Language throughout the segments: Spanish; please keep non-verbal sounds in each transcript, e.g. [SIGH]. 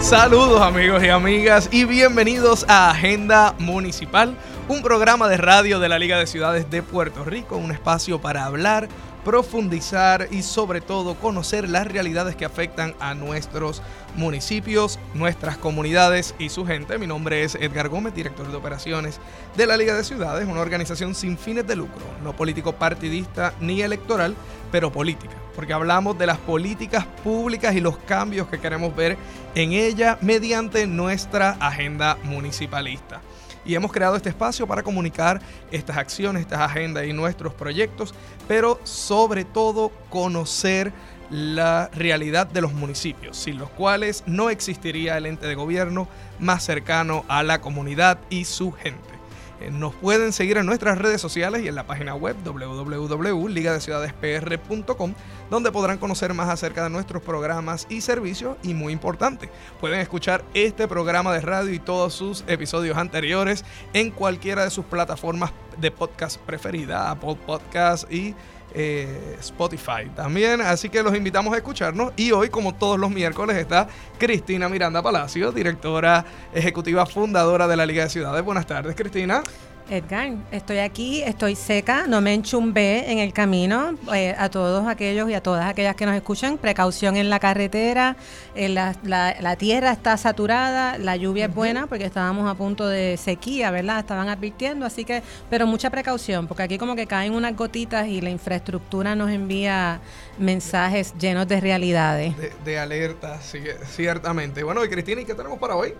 Saludos amigos y amigas y bienvenidos a Agenda Municipal, un programa de radio de la Liga de Ciudades de Puerto Rico, un espacio para hablar, profundizar y sobre todo conocer las realidades que afectan a nuestros municipios, nuestras comunidades y su gente. Mi nombre es Edgar Gómez, director de operaciones de la Liga de Ciudades, una organización sin fines de lucro, no político partidista ni electoral, pero política porque hablamos de las políticas públicas y los cambios que queremos ver en ella mediante nuestra agenda municipalista. Y hemos creado este espacio para comunicar estas acciones, estas agendas y nuestros proyectos, pero sobre todo conocer la realidad de los municipios, sin los cuales no existiría el ente de gobierno más cercano a la comunidad y su gente. Eh, nos pueden seguir en nuestras redes sociales y en la página web www.ligadeciudadespr.com, donde podrán conocer más acerca de nuestros programas y servicios. Y muy importante, pueden escuchar este programa de radio y todos sus episodios anteriores en cualquiera de sus plataformas de podcast preferida, Apple Podcast y eh, Spotify también. Así que los invitamos a escucharnos. Y hoy, como todos los miércoles, está Cristina Miranda Palacio, directora ejecutiva fundadora de la Liga de Ciudades. Buenas tardes, Cristina. Edgar, estoy aquí, estoy seca, no me enchumbé en el camino. Eh, a todos aquellos y a todas aquellas que nos escuchan, precaución en la carretera, eh, la, tierra está saturada, la lluvia es buena porque estábamos a punto de sequía, ¿verdad? Estaban advirtiendo, así que, pero mucha precaución, porque aquí como que caen unas gotitas y la infraestructura nos envía mensajes llenos de realidades. De, alerta, sí, ciertamente. Bueno, y Cristina, ¿y qué tenemos para hoy?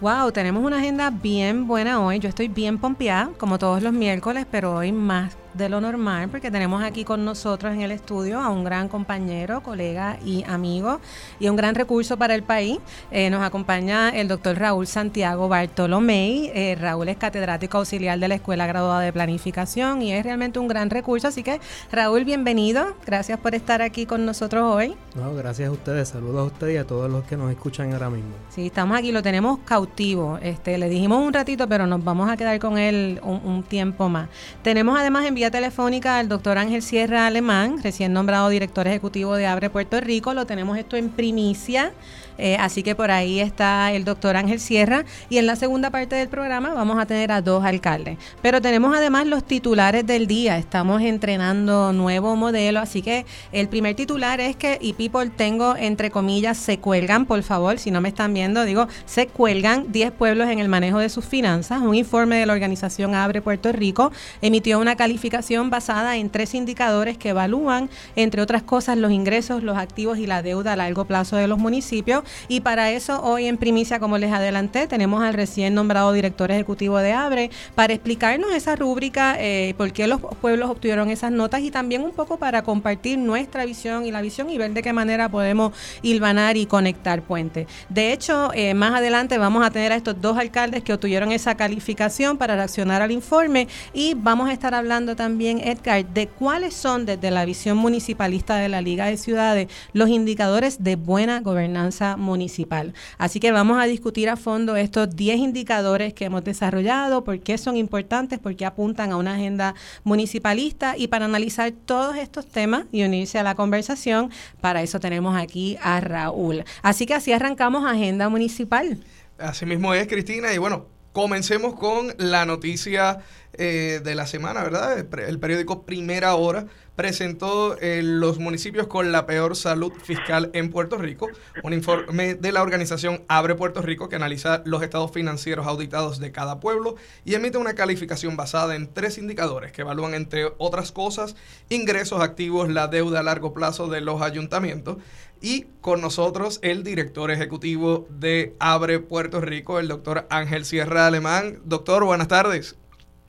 Wow, tenemos una agenda bien buena hoy. Yo estoy bien pompeada, como todos los miércoles, pero hoy más de lo normal, porque tenemos aquí con nosotros en el estudio a un gran compañero, colega y amigo, y un gran recurso para el país. Eh, nos acompaña el doctor Raúl Santiago Bartolomé. Eh, Raúl es catedrático auxiliar de la Escuela Graduada de Planificación y es realmente un gran recurso. Así que, Raúl, bienvenido. Gracias por estar aquí con nosotros hoy. No, gracias a ustedes. Saludos a ustedes y a todos los que nos escuchan ahora mismo. Sí, estamos aquí, lo tenemos cautivo. Este, le dijimos un ratito, pero nos vamos a quedar con él un, un tiempo más. Tenemos además enviado telefónica al doctor Ángel Sierra Alemán, recién nombrado director ejecutivo de Abre Puerto Rico. Lo tenemos esto en primicia. Eh, así que por ahí está el doctor Ángel Sierra. Y en la segunda parte del programa vamos a tener a dos alcaldes. Pero tenemos además los titulares del día. Estamos entrenando nuevo modelo. Así que el primer titular es que, y people tengo entre comillas, se cuelgan, por favor, si no me están viendo, digo, se cuelgan 10 pueblos en el manejo de sus finanzas. Un informe de la organización Abre Puerto Rico emitió una calificación basada en tres indicadores que evalúan, entre otras cosas, los ingresos, los activos y la deuda a largo plazo de los municipios y para eso, hoy en primicia, como les adelanté, tenemos al recién nombrado director ejecutivo de ABRE para explicarnos esa rúbrica, eh, por qué los pueblos obtuvieron esas notas y también un poco para compartir nuestra visión y la visión y ver de qué manera podemos hilvanar y conectar puentes. De hecho, eh, más adelante vamos a tener a estos dos alcaldes que obtuvieron esa calificación para reaccionar al informe y vamos a estar hablando también, Edgar, de cuáles son desde la visión municipalista de la Liga de Ciudades los indicadores de buena gobernanza municipal. Así que vamos a discutir a fondo estos 10 indicadores que hemos desarrollado, por qué son importantes, por qué apuntan a una agenda municipalista y para analizar todos estos temas y unirse a la conversación, para eso tenemos aquí a Raúl. Así que así arrancamos Agenda Municipal. Así mismo es, Cristina, y bueno, comencemos con la noticia eh, de la semana, ¿verdad? El periódico Primera Hora presentó eh, los municipios con la peor salud fiscal en Puerto Rico, un informe de la organización Abre Puerto Rico que analiza los estados financieros auditados de cada pueblo y emite una calificación basada en tres indicadores que evalúan, entre otras cosas, ingresos activos, la deuda a largo plazo de los ayuntamientos y con nosotros el director ejecutivo de Abre Puerto Rico, el doctor Ángel Sierra Alemán. Doctor, buenas tardes.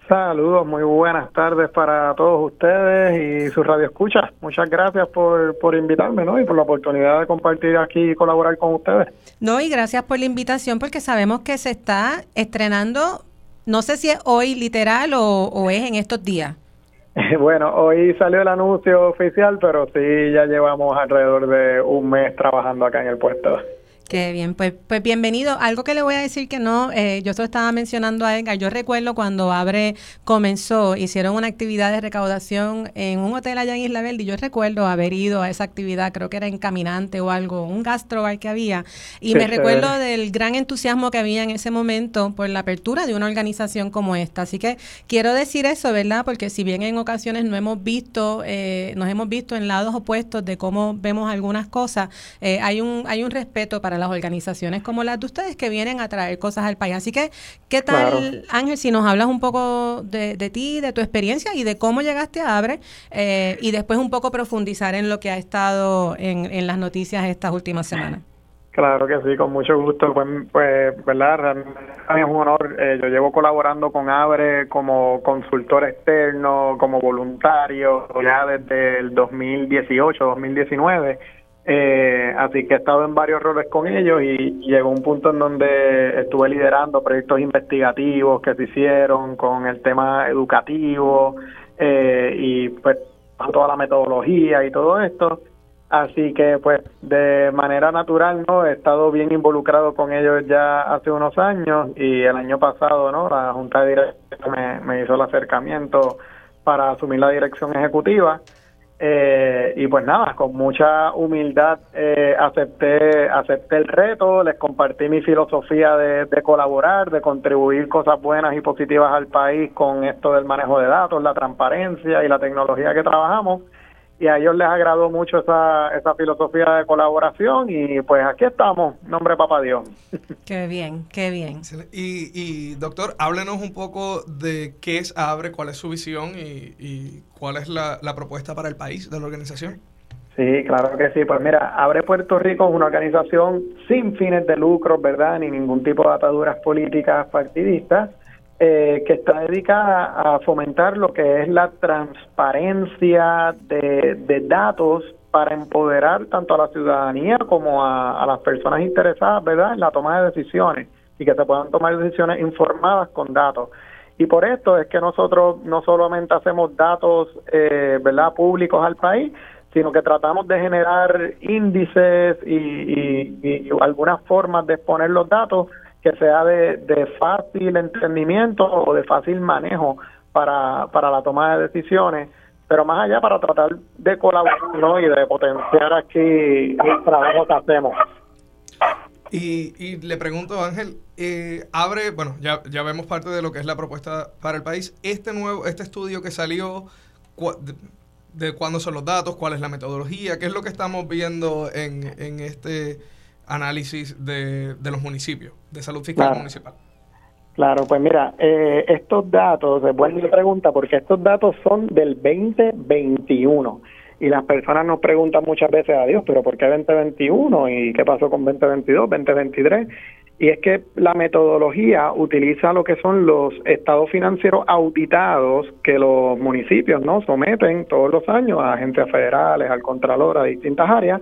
Saludos, muy buenas tardes para todos ustedes y su radio escucha. Muchas gracias por, por invitarme ¿no? y por la oportunidad de compartir aquí y colaborar con ustedes. No, y gracias por la invitación porque sabemos que se está estrenando, no sé si es hoy literal o, o es en estos días. [LAUGHS] Bueno, hoy salió el anuncio oficial, pero sí ya llevamos alrededor de un mes trabajando acá en el puesto. Qué bien, pues, pues bienvenido. Algo que le voy a decir que no, eh, yo se lo estaba mencionando a Edgar, yo recuerdo cuando Abre comenzó, hicieron una actividad de recaudación en un hotel allá en Isla Verde y yo recuerdo haber ido a esa actividad, creo que era en Caminante o algo, un gastrobar que había, y me recuerdo del gran entusiasmo que había en ese momento por la apertura de una organización como esta. Así que quiero decir eso, ¿verdad? Porque si bien en ocasiones no hemos visto, eh, nos hemos visto en lados opuestos de cómo vemos algunas cosas, eh, hay, un, hay un respeto para las organizaciones como las de ustedes que vienen a traer cosas al país. Así que, ¿qué tal, Ángel, si nos hablas un poco de, ti, de tu experiencia y de cómo llegaste a Abre eh, y después un poco profundizar en lo que ha estado en, en las noticias estas últimas semanas? Claro que sí, con mucho gusto. Pues, pues verdad, es un honor. Eh, yo llevo colaborando con Abre como consultor externo, como voluntario, ya desde el 2018, 2019 eh, así que he estado en varios roles con ellos y, llegó un punto en donde estuve liderando proyectos investigativos que se hicieron con el tema educativo eh, y pues toda la metodología y todo esto. Así que pues de manera natural no he estado bien involucrado con ellos ya hace unos años y el año pasado no la junta de dirección me, me hizo el acercamiento para asumir la dirección ejecutiva eh, y pues nada, con mucha humildad eh, acepté, acepté el reto, les compartí mi filosofía de, de, colaborar, de contribuir cosas buenas y positivas al país con esto del manejo de datos, la transparencia y la tecnología que trabajamos y a ellos les agradó mucho esa, esa filosofía de colaboración y pues aquí estamos, nombre Papá Dios. [LAUGHS] Qué bien, qué bien. Y, y doctor, háblenos un poco de qué es Abre, cuál es su visión y, y cuál es la, la propuesta para el país de la organización. Sí, claro que sí. Pues mira, Abre Puerto Rico es una organización sin fines de lucro, ¿verdad? Ni ningún tipo de ataduras políticas partidistas. Eh, que está dedicada a fomentar lo que es la transparencia de, datos para empoderar tanto a la ciudadanía como a, las personas interesadas, ¿verdad?, en la toma de decisiones y que se puedan tomar decisiones informadas con datos. Y por esto es que nosotros no solamente hacemos datos, eh, ¿verdad?, públicos al país, sino que tratamos de generar índices y, y algunas formas de exponer los datos que sea de, fácil entendimiento o de fácil manejo para, para la toma de decisiones, pero más allá para tratar de colaborar y de potenciar aquí el trabajo que hacemos. Y, y le pregunto, Ángel, eh, abre, bueno, ya, ya vemos parte de lo que es la propuesta para el país. Este nuevo, este estudio que salió, de, de cuándo son los datos, cuál es la metodología, qué es lo que estamos viendo en, en este análisis de, de los municipios, de salud fiscal municipal. Claro, pues mira, eh, estos datos, es buena pregunta, porque estos datos son del 2021 y las personas nos preguntan muchas veces a Dios, pero ¿por qué 2021 y qué pasó con 2022, 2023? Y es que la metodología utiliza lo que son los estados financieros auditados que los municipios no someten todos los años a agencias federales, al contralor, a distintas áreas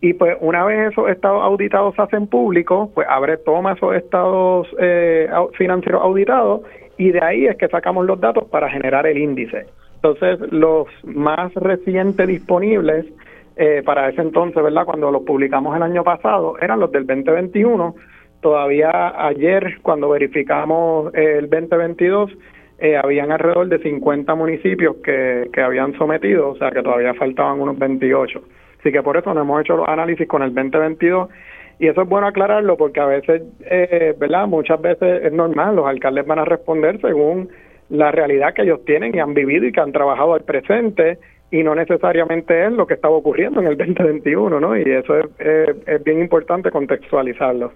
y pues una vez esos estados auditados se hacen públicos, pues abre toma esos estados eh, financieros auditados y de ahí es que sacamos los datos para generar el índice. Entonces, los más recientes disponibles eh, para ese entonces, ¿verdad? Cuando los publicamos el año pasado, eran los del 2021. Todavía ayer, cuando verificamos el 2022, eh, habían alrededor de 50 municipios que, que habían sometido, o sea que todavía faltaban unos 28. Así que por eso no hemos hecho los análisis con el 2022 y eso es bueno aclararlo porque a veces, eh, ¿verdad? Muchas veces es normal, los alcaldes van a responder según la realidad que ellos tienen y han vivido y que han trabajado al presente y no necesariamente es lo que estaba ocurriendo en el 2021, ¿no? Y eso es, es bien importante contextualizarlo.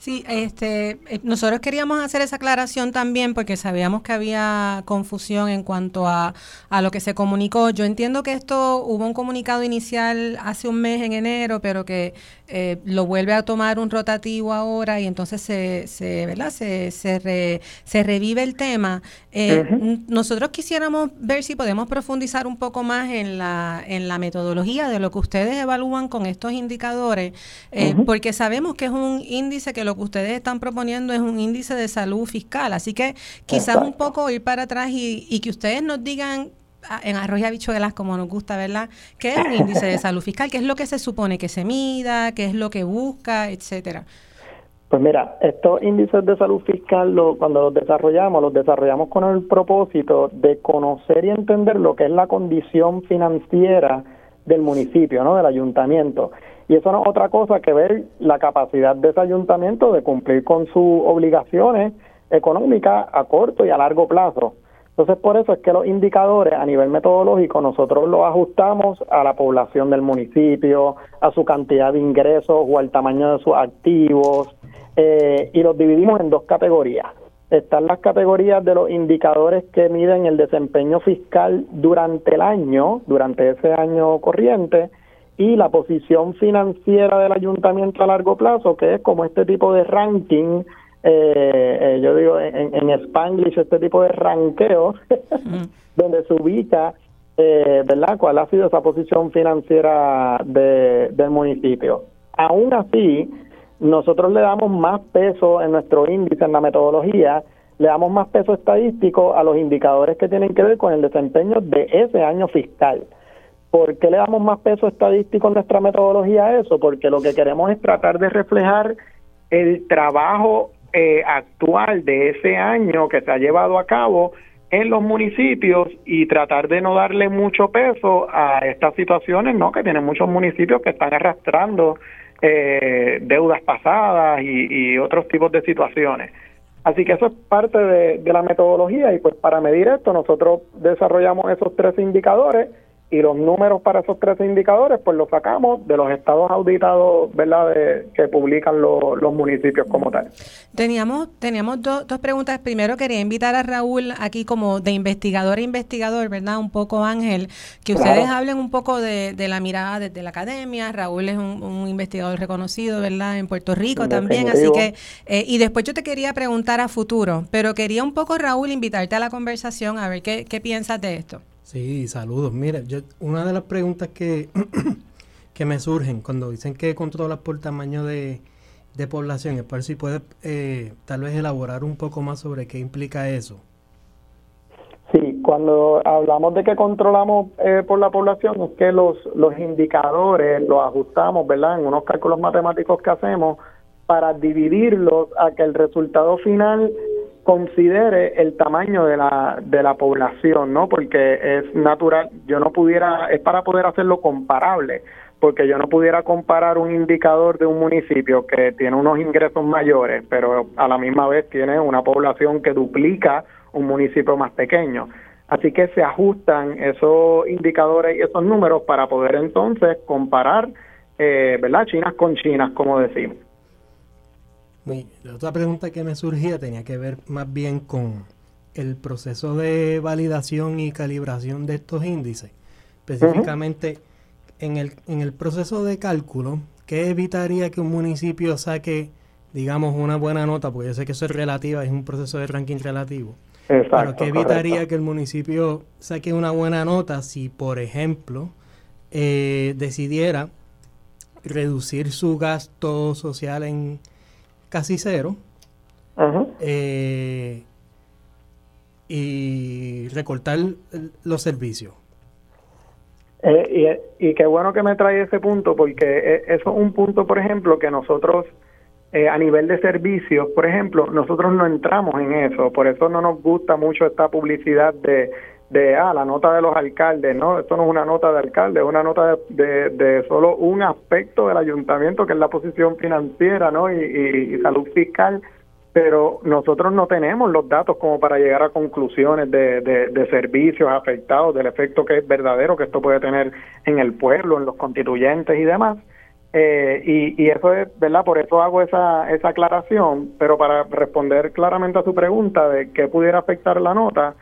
Sí, este, eh, nosotros queríamos hacer esa aclaración también porque sabíamos que había confusión en cuanto a, a, lo que se comunicó. Yo entiendo que esto hubo un comunicado inicial hace un mes en enero, pero que eh, lo vuelve a tomar un rotativo ahora y entonces se, se ¿verdad? Se, se, se revive el tema. Eh, nosotros quisiéramos ver si podemos profundizar un poco más en la, en la metodología de lo que ustedes evalúan con estos indicadores, eh, porque sabemos que es un índice que lo que ustedes están proponiendo es un índice de salud fiscal. Así que quizás un poco ir para atrás y, y que ustedes nos digan en arroz y habichuelas, como nos gusta, ¿verdad? ¿Qué es un índice de salud fiscal? ¿Qué es lo que se supone que se mida? ¿Qué es lo que busca? Etcétera. Pues mira, estos índices de salud fiscal, lo, cuando los desarrollamos, los desarrollamos con el propósito de conocer y entender lo que es la condición financiera del municipio, ¿no? Del ayuntamiento. Y eso no es otra cosa que ver la capacidad de ese ayuntamiento de cumplir con sus obligaciones económicas a corto y a largo plazo. Entonces, por eso es que los indicadores a nivel metodológico nosotros los ajustamos a la población del municipio, a su cantidad de ingresos o al tamaño de sus activos eh, y los dividimos en dos categorías. Están las categorías de los indicadores que miden el desempeño fiscal durante el año, durante ese año corriente, y la posición financiera del ayuntamiento a largo plazo, que es como este tipo de ranking eh, eh, yo digo en, en Spanglish, este tipo de ranqueo, [LAUGHS] donde se ubica, eh, ¿verdad?, cuál ha sido esa posición financiera de, del municipio. Aún así, nosotros le damos más peso en nuestro índice, en la metodología, le damos más peso estadístico a los indicadores que tienen que ver con el desempeño de ese año fiscal. ¿Por qué le damos más peso estadístico en nuestra metodología a eso? Porque lo que queremos es tratar de reflejar el trabajo eh, actual de ese año que se ha llevado a cabo en los municipios y tratar de no darle mucho peso a estas situaciones, ¿no? Que tienen muchos municipios que están arrastrando eh, deudas pasadas y, otros tipos de situaciones. Así que eso es parte de la metodología y pues para medir esto nosotros desarrollamos esos tres indicadores y los números para esos tres indicadores pues los sacamos de los estados auditados verdad que publican los municipios como tal. Teníamos teníamos dos preguntas. Primero quería invitar a Raúl aquí como de investigador a investigador verdad un poco Ángel que ustedes hablen un poco de, la mirada desde la academia. Raúl es un, investigador reconocido verdad en Puerto Rico también así que eh, y después yo te quería preguntar a futuro pero quería un poco Raúl invitarte a la conversación a ver qué, qué piensas de esto Sí, saludos. Mira, yo, una de las preguntas que, [CLEARS THROAT] que me surgen cuando dicen que controlas por tamaño de, población es para si puedes eh, tal vez elaborar un poco más sobre qué implica eso. Sí, cuando hablamos de que controlamos eh, por la población es que los, los indicadores los ajustamos, ¿verdad? En unos cálculos matemáticos que hacemos para dividirlos a que el resultado final considere el tamaño de la, de la población, ¿no? Porque es natural, yo no pudiera, es para poder hacerlo comparable, porque yo no pudiera comparar un indicador de un municipio que tiene unos ingresos mayores, pero a la misma vez tiene una población que duplica un municipio más pequeño. Así que se ajustan esos indicadores y esos números para poder entonces comparar, eh, ¿verdad? Chinas con chinas, como decimos la otra pregunta que me surgía tenía que ver más bien con el proceso de validación y calibración de estos índices. Específicamente, en, el, en el proceso de cálculo, ¿qué evitaría que un municipio saque, digamos, una buena nota? Porque yo sé que eso es relativa, es un proceso de ranking relativo. Exacto, Pero ¿qué evitaría que el municipio saque una buena nota si, por ejemplo, eh, decidiera reducir su gasto social en casi cero. Eh, y recortar los servicios. Eh, y, y, qué bueno que me trae ese punto, porque eh, eso es un punto, por ejemplo, que nosotros a nivel de servicios, por ejemplo, nosotros no entramos en eso, por eso no nos gusta mucho esta publicidad de, de ah, la nota de los alcaldes, ¿no? Esto no es una nota de alcalde, es una nota de, de, solo un aspecto del ayuntamiento, que es la posición financiera, ¿no? Y, salud fiscal, pero nosotros no tenemos los datos como para llegar a conclusiones de, de, servicios afectados, del efecto que es verdadero que esto puede tener en el pueblo, en los constituyentes y demás. Eh, y, y eso es, ¿verdad? Por eso hago esa, esa aclaración, pero para responder claramente a su pregunta de qué pudiera afectar la nota,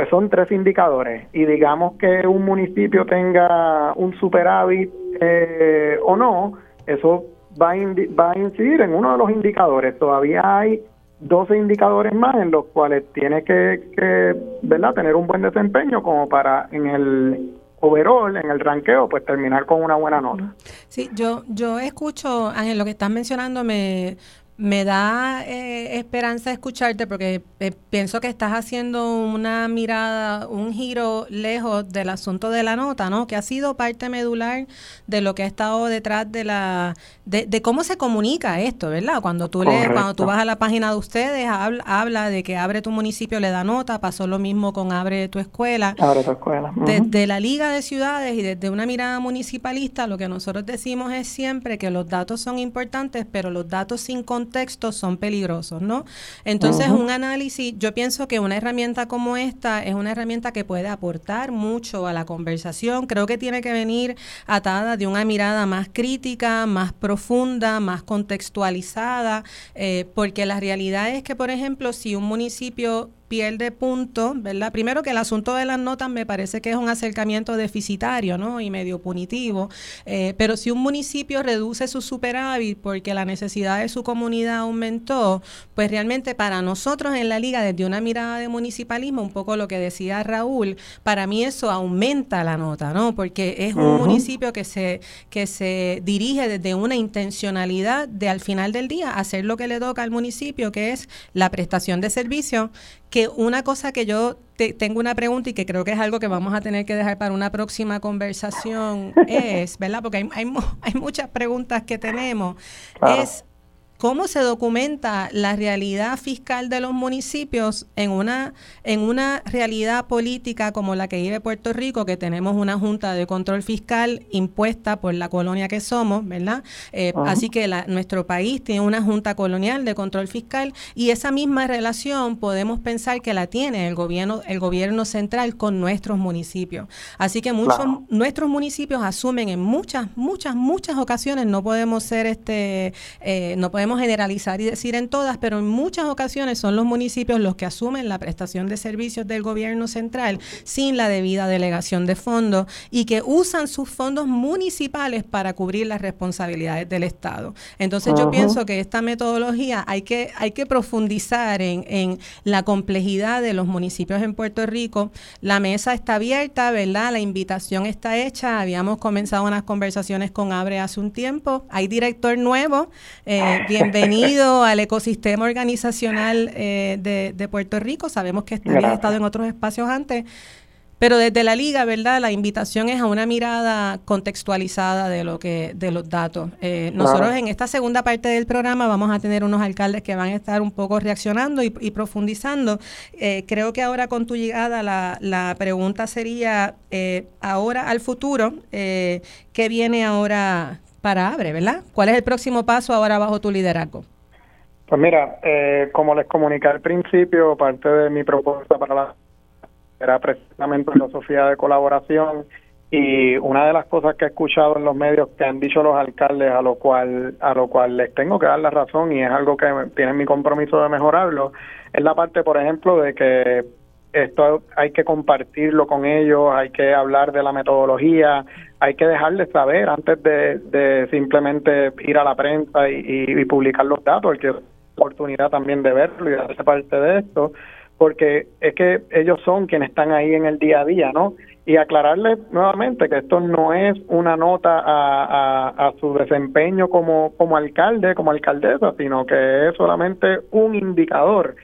pues son tres indicadores y digamos que un municipio tenga un superávit eh, o no, eso va a, va a incidir en uno de los indicadores. Todavía hay 12 indicadores más en los cuales tiene que, que ¿verdad? tener un buen desempeño como para en el overall, en el ranqueo, pues terminar con una buena nota. Sí, yo, yo escucho, Ángel, lo que estás mencionando me, me da eh, esperanza escucharte porque eh, pienso que estás haciendo una mirada, un giro lejos del asunto de la nota, ¿no? Que ha sido parte medular de lo que ha estado detrás de la, de, cómo se comunica esto, ¿verdad? Cuando tú lees, cuando tú vas a la página de ustedes, habla, habla, de que abre tu municipio le da nota, pasó lo mismo con abre tu escuela. Abre tu escuela. Desde la Liga de Ciudades y desde una mirada municipalista, lo que nosotros decimos es siempre que los datos son importantes, pero los datos sin contexto textos son peligrosos, ¿no? Entonces, un análisis, yo pienso que una herramienta como esta es una herramienta que puede aportar mucho a la conversación. Creo que tiene que venir atada de una mirada más crítica, más profunda, más contextualizada, eh, porque la realidad es que, por ejemplo, si un municipio pierde puntos, ¿verdad? Primero que el asunto de las notas me parece que es un acercamiento deficitario, ¿no? Y medio punitivo. Eh, pero si un municipio reduce su superávit porque la necesidad de su comunidad aumentó, pues realmente para nosotros en la liga, desde una mirada de municipalismo, un poco lo que decía Raúl, para mí eso aumenta la nota, ¿no? Porque es un municipio que se, que se dirige desde una intencionalidad de al final del día hacer lo que le toca al municipio, que es la prestación de servicios que una cosa que yo tengo una pregunta y que creo que es algo que vamos a tener que dejar para una próxima conversación [LAUGHS] es, ¿verdad? Porque hay, hay, hay muchas preguntas que tenemos. Es cómo se documenta la realidad fiscal de los municipios en una, en una realidad política como la que vive Puerto Rico, que tenemos una Junta de Control Fiscal impuesta por la colonia que somos, ¿verdad? Eh, así que nuestro país tiene una Junta Colonial de Control Fiscal y esa misma relación podemos pensar que la tiene el gobierno, el gobierno central con nuestros municipios. Así que muchos nuestros municipios asumen en muchas, muchas, muchas ocasiones, no podemos ser este, eh, no podemos generalizar y decir en todas, pero en muchas ocasiones son los municipios los que asumen la prestación de servicios del gobierno central sin la debida delegación de fondos y que usan sus fondos municipales para cubrir las responsabilidades del Estado. Entonces yo pienso que esta metodología hay que, hay que profundizar en, en la complejidad de los municipios en Puerto Rico. La mesa está abierta, ¿verdad? La invitación está hecha. Habíamos comenzado unas conversaciones con Abre hace un tiempo. Hay director nuevo. Eh, [LAUGHS] bienvenido al ecosistema organizacional eh, de, Puerto Rico. Sabemos que habías estado en otros espacios antes, pero desde la liga, ¿verdad? La invitación es a una mirada contextualizada de lo que, de los datos. Eh, nosotros en esta segunda parte del programa vamos a tener unos alcaldes que van a estar un poco reaccionando y, profundizando. Eh, creo que ahora con tu llegada la, la pregunta sería ahora al futuro, ¿qué viene ahora? Para Abre, ¿verdad? ¿Cuál es el próximo paso ahora bajo tu liderazgo? Pues mira, eh, como les comuniqué al principio, parte de mi propuesta para la era precisamente filosofía de colaboración y una de las cosas que he escuchado en los medios que han dicho los alcaldes a lo cual a lo cual les tengo que dar la razón y es algo que tienen mi compromiso de mejorarlo es la parte por ejemplo de que esto hay que compartirlo con ellos, hay que hablar de la metodología, hay que dejarles saber antes de, simplemente ir a la prensa y, publicar los datos, que oportunidad también de verlo y de hacer parte de esto, porque es que ellos son quienes están ahí en el día a día, ¿no? Y aclararles nuevamente que esto no es una nota a, su desempeño como, como alcalde, como alcaldesa, sino que es solamente un indicador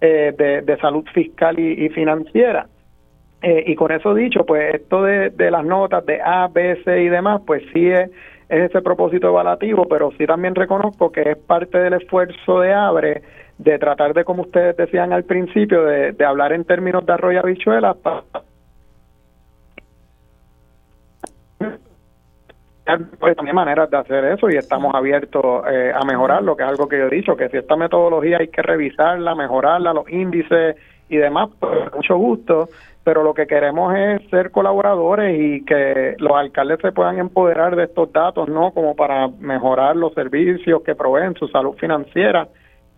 eh, de, salud fiscal y, financiera. Eh, y con eso dicho, pues esto de, las notas de A, B, C y demás, pues sí es, ese propósito evaluativo, pero sí también reconozco que es parte del esfuerzo de ABRE de tratar de, como ustedes decían al principio, de, de hablar en términos de arroyo habichuelas para pues también maneras de hacer eso y estamos abiertos eh, a mejorarlo, que es algo que yo he dicho, que si esta metodología hay que revisarla, mejorarla, los índices y demás, pues mucho gusto, pero lo que queremos es ser colaboradores y que los alcaldes se puedan empoderar de estos datos, ¿no? Como para mejorar los servicios que proveen, su salud financiera.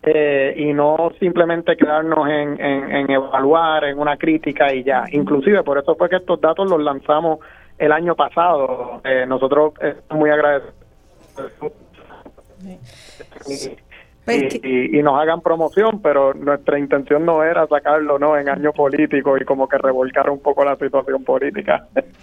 Eh, y no simplemente quedarnos en, en, en evaluar, en una crítica y ya. Inclusive por eso fue que estos datos los lanzamos el año pasado. Eh, nosotros estamos muy agradecidos y, nos hagan promoción, pero nuestra intención no era sacarlo no en año político y como que revolcar un poco la situación política. [LAUGHS]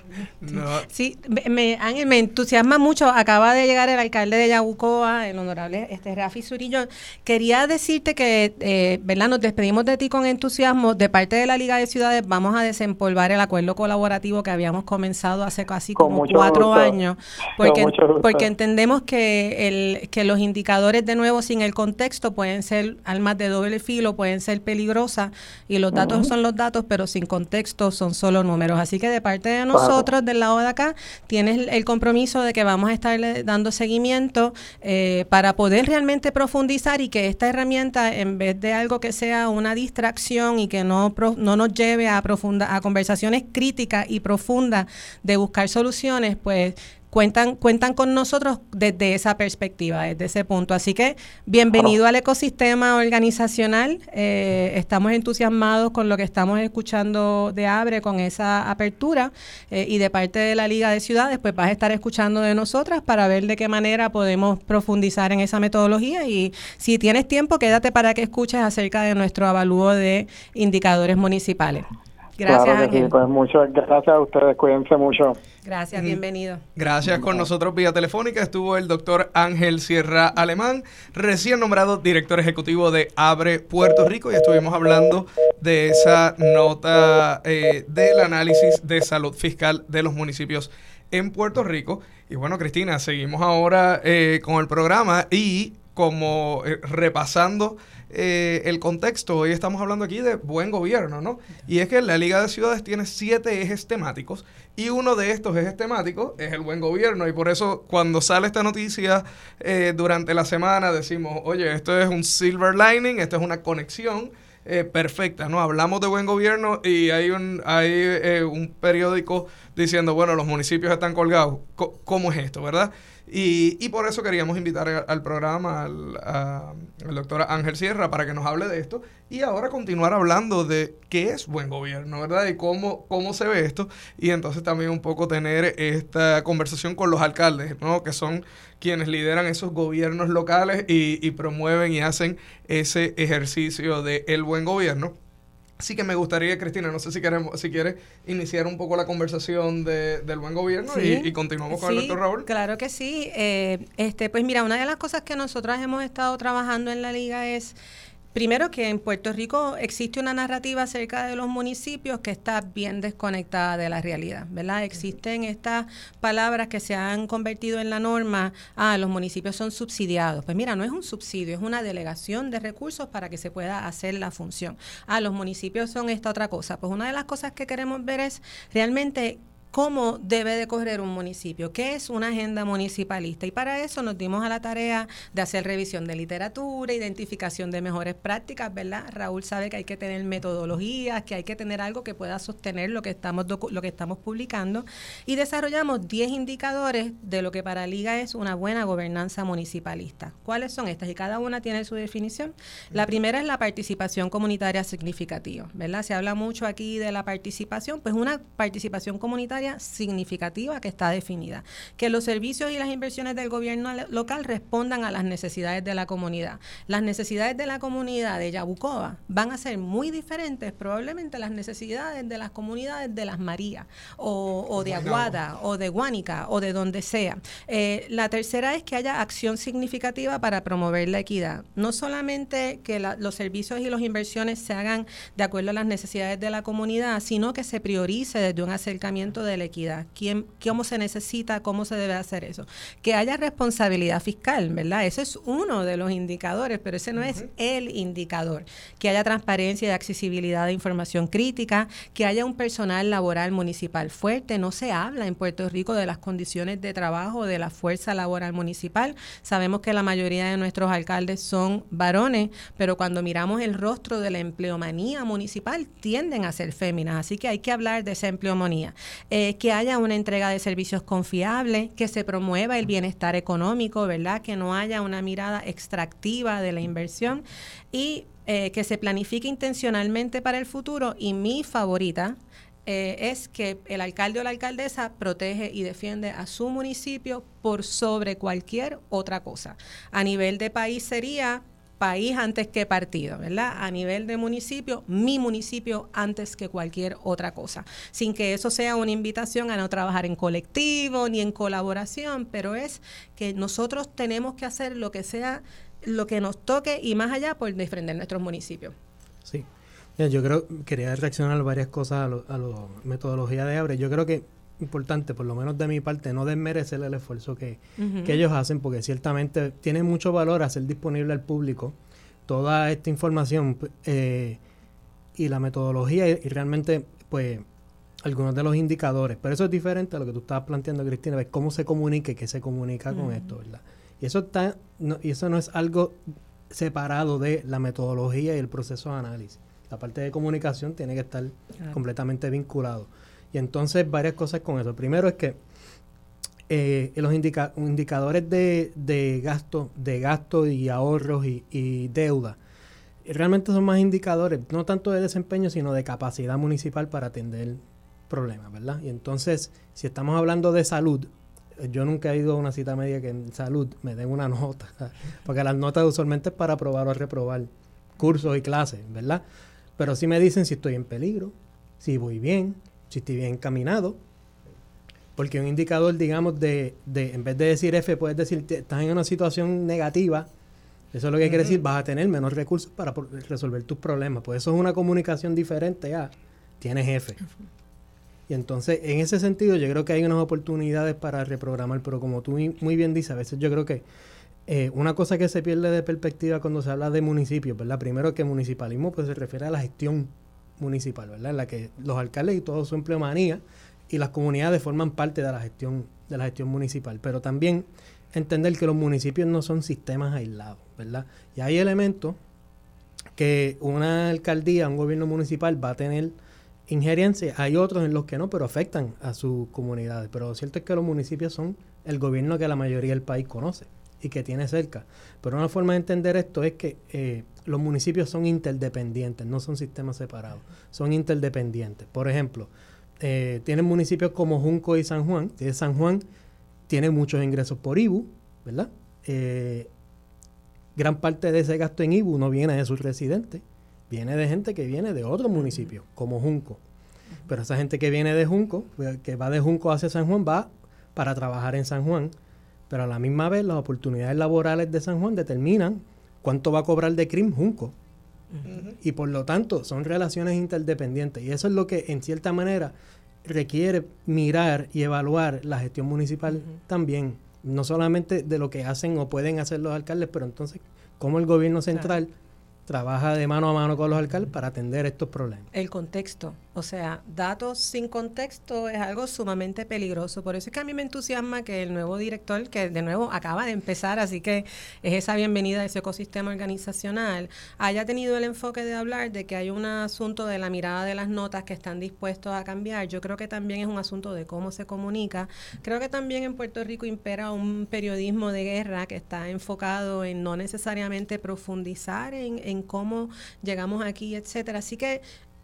Sí, me, Ángel, me entusiasma mucho. Acaba de llegar el alcalde de Yabucoa, el honorable este Rafi Zurillo. Quería decirte que, eh, ¿verdad? Nos despedimos de ti con entusiasmo. De parte de la Liga de Ciudades vamos a desempolvar el acuerdo colaborativo que habíamos comenzado hace casi como cuatro años, porque, porque entendemos que, el, que los indicadores, de nuevo, sin el contexto pueden ser armas de doble filo, pueden ser peligrosas y los datos son los datos, pero sin contexto son solo números. Así que de parte de nosotros, del lado de acá, tienes el compromiso de que vamos a estarle dando seguimiento eh, para poder realmente profundizar y que esta herramienta, en vez de algo que sea una distracción y que no, no nos lleve a, profunda, a conversaciones críticas y profundas de buscar soluciones, pues cuentan, cuentan con nosotros desde esa perspectiva, desde ese punto. Así que bienvenido al ecosistema organizacional. Eh, estamos entusiasmados con lo que estamos escuchando de Abre, con esa apertura eh, y de parte de la Liga de Ciudades, pues vas a estar escuchando de nosotras para ver de qué manera podemos profundizar en esa metodología y si tienes tiempo, quédate para que escuches acerca de nuestro avalúo de indicadores municipales. Gracias, Pues muchas gracias a ustedes. Cuídense mucho. Gracias, bienvenido. Gracias. Con nosotros vía telefónica estuvo el doctor Ángel Sierra Alemán, recién nombrado director ejecutivo de Abre Puerto Rico y estuvimos hablando de esa nota eh, del análisis de salud fiscal de los municipios en Puerto Rico. Y bueno, Cristina, seguimos ahora eh, con el programa y como eh, repasando eh, el contexto, hoy estamos hablando aquí de buen gobierno, ¿no? Y es que la Liga de Ciudades tiene siete ejes temáticos y uno de estos ejes temáticos es el buen gobierno y por eso cuando sale esta noticia eh, durante la semana decimos, oye, esto es un silver lining, esto es una conexión. Eh, perfecta, ¿no? Hablamos de buen gobierno y hay un, hay, un periódico diciendo, bueno, los municipios están colgados. ¿Cómo es esto, verdad? Y, por eso queríamos invitar al programa al, doctor Ángel Sierra para que nos hable de esto y ahora continuar hablando de qué es buen gobierno, ¿verdad? Y cómo, cómo se ve esto y entonces también un poco tener esta conversación con los alcaldes, ¿no? Que son quienes lideran esos gobiernos locales y, y promueven y hacen ese ejercicio de el buen gobierno. Así que me gustaría, Cristina, no sé si queremos, si quieres iniciar un poco la conversación de, del buen gobierno y, continuamos con el doctor Raúl. Claro que sí. Eh, este, pues mira, una de las cosas que nosotros hemos estado trabajando en la liga es Primero que en Puerto Rico existe una narrativa acerca de los municipios que está bien desconectada de la realidad, ¿verdad? Existen estas palabras que se han convertido en la norma, ah, los municipios son subsidiados. Pues mira, no es un subsidio, es una delegación de recursos para que se pueda hacer la función. Ah, los municipios son esta otra cosa. Pues una de las cosas que queremos ver es realmente cómo debe de correr un municipio, qué es una agenda municipalista. Y para eso nos dimos a la tarea de hacer revisión de literatura, identificación de mejores prácticas, ¿verdad? Raúl sabe que hay que tener metodologías, que hay que tener algo que pueda sostener lo que estamos, lo que estamos publicando. Y desarrollamos 10 indicadores de lo que para Liga es una buena gobernanza municipalista. ¿Cuáles son estas? Y cada una tiene su definición. La primera es la participación comunitaria significativa, ¿verdad? Se habla mucho aquí de la participación, pues una participación comunitaria significativa que está definida. Que los servicios y las inversiones del gobierno local respondan a las necesidades de la comunidad. Las necesidades de la comunidad de Yabucoa van a ser muy diferentes probablemente las necesidades de las comunidades de Las Marías o, de Aguada o de Guánica o de donde sea. Eh, la tercera es que haya acción significativa para promover la equidad. No solamente que los servicios y las inversiones se hagan de acuerdo a las necesidades de la comunidad, sino que se priorice desde un acercamiento de de la equidad, quién, cómo se necesita, cómo se debe hacer eso. Que haya responsabilidad fiscal, ¿verdad? Ese es uno de los indicadores, pero ese no es el indicador. Que haya transparencia y accesibilidad de información crítica, que haya un personal laboral municipal fuerte. No se habla en Puerto Rico de las condiciones de trabajo de la fuerza laboral municipal. Sabemos que la mayoría de nuestros alcaldes son varones, pero cuando miramos el rostro de la empleomanía municipal tienden a ser féminas, así que hay que hablar de esa empleomanía. Eh, que haya una entrega de servicios confiable, que se promueva el bienestar económico, ¿verdad? Que no haya una mirada extractiva de la inversión y eh, que se planifique intencionalmente para el futuro. Y mi favorita, eh, es que el alcalde o la alcaldesa protege y defiende a su municipio por sobre cualquier otra cosa. A nivel de país sería país antes que partido, ¿verdad? A nivel de municipio, mi municipio antes que cualquier otra cosa. Sin que eso sea una invitación a no trabajar en colectivo ni en colaboración, pero es que nosotros tenemos que hacer lo que sea, lo que nos toque y más allá por defender nuestros municipios. Sí. Yo creo, quería reaccionar varias cosas a la metodología de Abre. Yo creo que importante, por lo menos de mi parte, no desmerecer el esfuerzo que, ellos hacen, porque ciertamente tiene mucho valor hacer disponible al público toda esta información eh, y la metodología y, realmente, pues, algunos de los indicadores. Pero eso es diferente a lo que tú estabas planteando, Cristina, ver cómo se comunica y qué se comunica con esto, ¿verdad? Y eso, está, no, y eso no es algo separado de la metodología y el proceso de análisis. La parte de comunicación tiene que estar completamente vinculado. Y entonces varias cosas con eso. Primero es que eh, los indicadores de, gasto, de gasto y ahorros y, deuda realmente son más indicadores, no tanto de desempeño, sino de capacidad municipal para atender problemas, ¿verdad? Y entonces, si estamos hablando de salud, yo nunca he ido a una cita media que en salud me den una [LAUGHS] nota, porque las notas usualmente es para aprobar o reprobar cursos y clases, ¿verdad? Pero sí me dicen si estoy en peligro, si voy bien, si estoy bien encaminado. Porque un indicador, digamos, de, de en vez de decir F, puedes decir, estás en una situación negativa. Eso es lo que quiere decir, vas a tener menos recursos para resolver tus problemas. Pues eso es una comunicación diferente a tienes F. Y entonces, en ese sentido, yo creo que hay unas oportunidades para reprogramar, pero como tú muy bien dices, a veces yo creo que eh, una cosa que se pierde de perspectiva cuando se habla de municipios, ¿verdad? Primero que municipalismo pues se refiere a la gestión municipal, ¿verdad? En la que los alcaldes y todo su empleomanía y las comunidades forman parte de la gestión de la gestión municipal, pero también entender que los municipios no son sistemas aislados, ¿verdad? Y hay elementos que una alcaldía, un gobierno municipal va a tener injerencia, hay otros en los que no, pero afectan a sus comunidades, pero lo cierto es que los municipios son el gobierno que la mayoría del país conoce y que tiene cerca. Pero una forma de entender esto es que eh, los municipios son interdependientes, no son sistemas separados, son interdependientes. Por ejemplo, eh, tienen municipios como Junco y San Juan. San Juan tiene muchos ingresos por IBU, ¿verdad? Eh, gran parte de ese gasto en IBU no viene de sus residentes, viene de gente que viene de otros municipios, como Junco. Pero esa gente que viene de Junco, que va de Junco hacia San Juan, va para trabajar en San Juan pero a la misma vez las oportunidades laborales de San Juan determinan cuánto va a cobrar de CRIM Junco. Y por lo tanto son relaciones interdependientes. Y eso es lo que en cierta manera requiere mirar y evaluar la gestión municipal también. No solamente de lo que hacen o pueden hacer los alcaldes, pero entonces cómo el gobierno central trabaja de mano a mano con los alcaldes para atender estos problemas. El contexto, o sea, datos sin contexto es algo sumamente peligroso. Por eso es que a mí me entusiasma que el nuevo director, que de nuevo acaba de empezar, así que es esa bienvenida a ese ecosistema organizacional, haya tenido el enfoque de hablar de que hay un asunto de la mirada de las notas que están dispuestos a cambiar. Yo creo que también es un asunto de cómo se comunica. Creo que también en Puerto Rico impera un periodismo de guerra que está enfocado en no necesariamente profundizar en cómo llegamos aquí, etcétera. Así que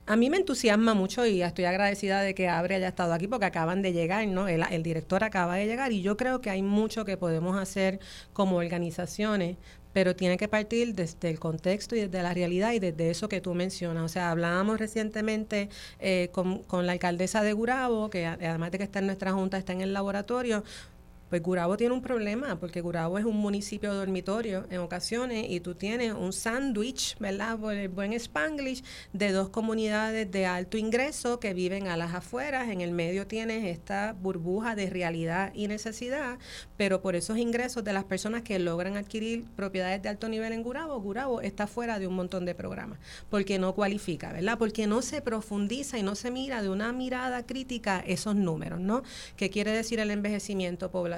a mí me entusiasma mucho y estoy agradecida de que Abre haya estado aquí porque acaban de llegar, ¿no? El, el, director acaba de llegar y yo creo que hay mucho que podemos hacer como organizaciones, pero tiene que partir desde el contexto y desde la realidad y desde eso que tú mencionas. O sea, hablábamos recientemente eh, con, con la alcaldesa de Gurabo, que además de que está en nuestra junta, está en el laboratorio, pues Gurabo tiene un problema, porque Gurabo es un municipio dormitorio en ocasiones y tú tienes un sándwich, ¿verdad? Por el buen spanglish, de dos comunidades de alto ingreso que viven a las afueras. En el medio tienes esta burbuja de realidad y necesidad, pero por esos ingresos de las personas que logran adquirir propiedades de alto nivel en Gurabo, Gurabo está fuera de un montón de programas, porque no cualifica, ¿verdad? Porque no se profundiza y no se mira de una mirada crítica esos números, ¿no? ¿Qué quiere decir el envejecimiento poblacional?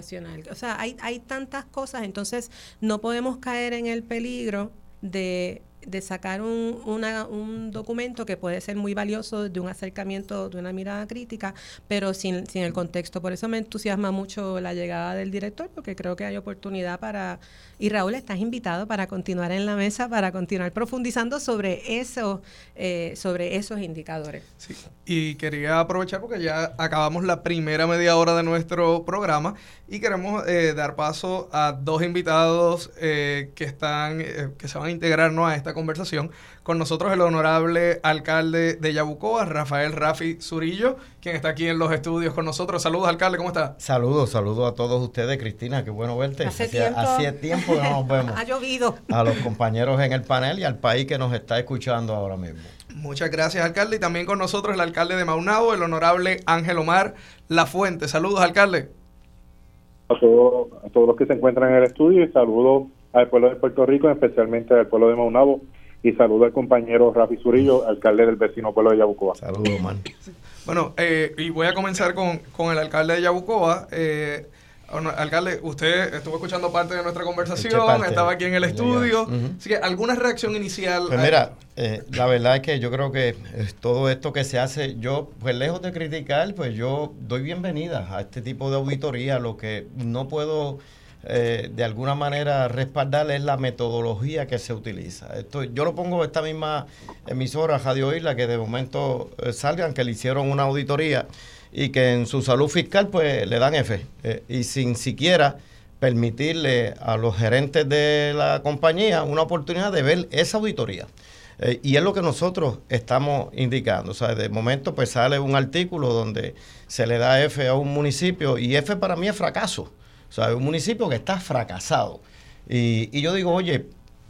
O sea, hay, hay tantas cosas, entonces no podemos caer en el peligro de de sacar un, un documento que puede ser muy valioso de un acercamiento, de una mirada crítica, pero sin, sin el contexto. Por eso me entusiasma mucho la llegada del director, porque creo que hay oportunidad para... Y Raúl, estás invitado para continuar en la mesa, para continuar profundizando sobre eso, eh, sobre esos indicadores. Sí, y quería aprovechar porque ya acabamos la primera media hora de nuestro programa y queremos eh, dar paso a dos invitados eh, que están, que se van a integrarnos a esta conversación. Con nosotros el honorable alcalde de Yabucoa, Rafael Rafi Zurillo, quien está aquí en los estudios con nosotros. Saludos, alcalde, ¿cómo está? Saludos, saludos a todos ustedes, Cristina, qué bueno verte. Hace, tiempo. tiempo que no nos vemos. [LAUGHS] ha llovido. A los compañeros en el panel y al país que nos está escuchando ahora mismo. Muchas gracias, alcalde. Y también con nosotros el alcalde de Maunabo, el honorable Ángel Omar La Fuente. Saludos, alcalde. A todos, a todos los que se encuentran en el estudio y saludos al pueblo de Puerto Rico, especialmente al pueblo de Maunabo. Y saludo al compañero Rafi Zurillo, alcalde del vecino pueblo de Yabucoa. Saludos, man. Bueno, eh, y voy a comenzar con, con el alcalde de Yabucoa. Eh, alcalde, usted estuvo escuchando parte de nuestra conversación, estaba aquí en el estudio. Así que, ¿alguna reacción inicial? Pues mira, eh, la verdad es que yo creo que todo esto que se hace, yo, pues lejos de criticar, pues yo doy bienvenida a este tipo de auditoría. Lo que no puedo eh, de alguna manera respaldar es la metodología que se utiliza. Esto, yo lo pongo esta misma emisora, Radio Isla, que de momento eh, salgan, que le hicieron una auditoría y que en su salud fiscal pues le dan F. Eh, y sin siquiera permitirle a los gerentes de la compañía una oportunidad de ver esa auditoría. y es lo que nosotros estamos indicando. O sea, de momento pues sale un artículo donde se le da F a un municipio y F para mí es fracaso. O sea, un municipio que está fracasado. Y, yo digo, oye,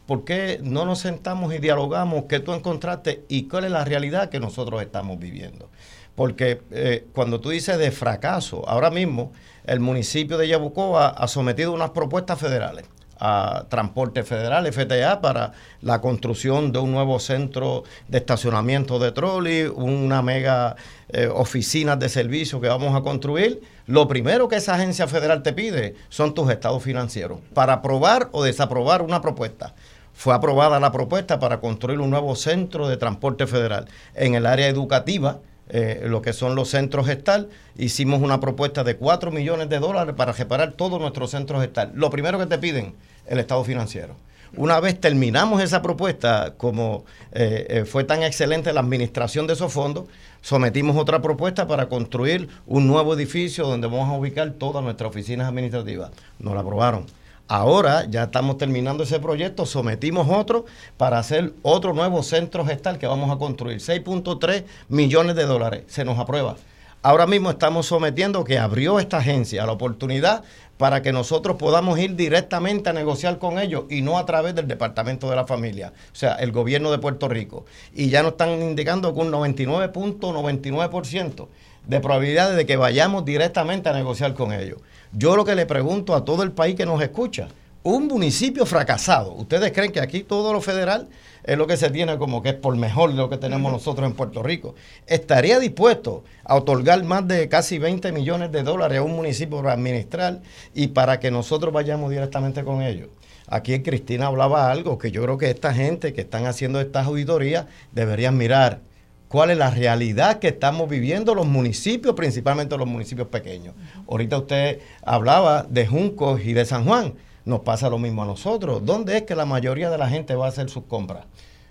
¿por qué no nos sentamos y dialogamos qué tú encontraste y cuál es la realidad que nosotros estamos viviendo? Porque eh, cuando tú dices de fracaso, ahora mismo el municipio de Yabucoa ha sometido unas propuestas federales a Transporte Federal, FTA, para la construcción de un nuevo centro de estacionamiento de trolley, una mega eh, oficina de servicio que vamos a construir. Lo primero que esa agencia federal te pide son tus estados financieros para aprobar o desaprobar una propuesta. Fue aprobada la propuesta para construir un nuevo centro de transporte federal en el área educativa eh, lo que son los centros gestal. Hicimos una propuesta de 4 millones de dólares para reparar todos nuestros centros gestal. Lo primero que te piden, el estado financiero. Una vez terminamos esa propuesta, como eh, eh, fue tan excelente la administración de esos fondos, sometimos otra propuesta para construir un nuevo edificio donde vamos a ubicar todas nuestras oficinas administrativas. Nos la aprobaron. Ahora ya estamos terminando ese proyecto, sometimos otro para hacer otro nuevo centro gestal que vamos a construir. 6.3 millones de dólares, se nos aprueba. Ahora mismo estamos sometiendo que abrió esta agencia la oportunidad para que nosotros podamos ir directamente a negociar con ellos y no a través del Departamento de la Familia, o sea, el gobierno de Puerto Rico. Y ya nos están indicando que un 99.99% de probabilidades de que vayamos directamente a negociar con ellos. Yo lo que le pregunto a todo el país que nos escucha, un municipio fracasado, ¿ustedes creen que aquí todo lo federal es lo que se tiene como que es por mejor de lo que tenemos nosotros en Puerto Rico? ¿Estaría dispuesto a otorgar más de casi 20 millones de dólares a un municipio para administrar y para que nosotros vayamos directamente con ellos? Aquí Cristina hablaba algo que yo creo que esta gente que están haciendo estas auditorías deberían mirar cuál es la realidad que estamos viviendo los municipios, principalmente los municipios pequeños. Ahorita usted hablaba de Juncos y de San Juan. Nos pasa lo mismo a nosotros. ¿Dónde es que la mayoría de la gente va a hacer sus compras?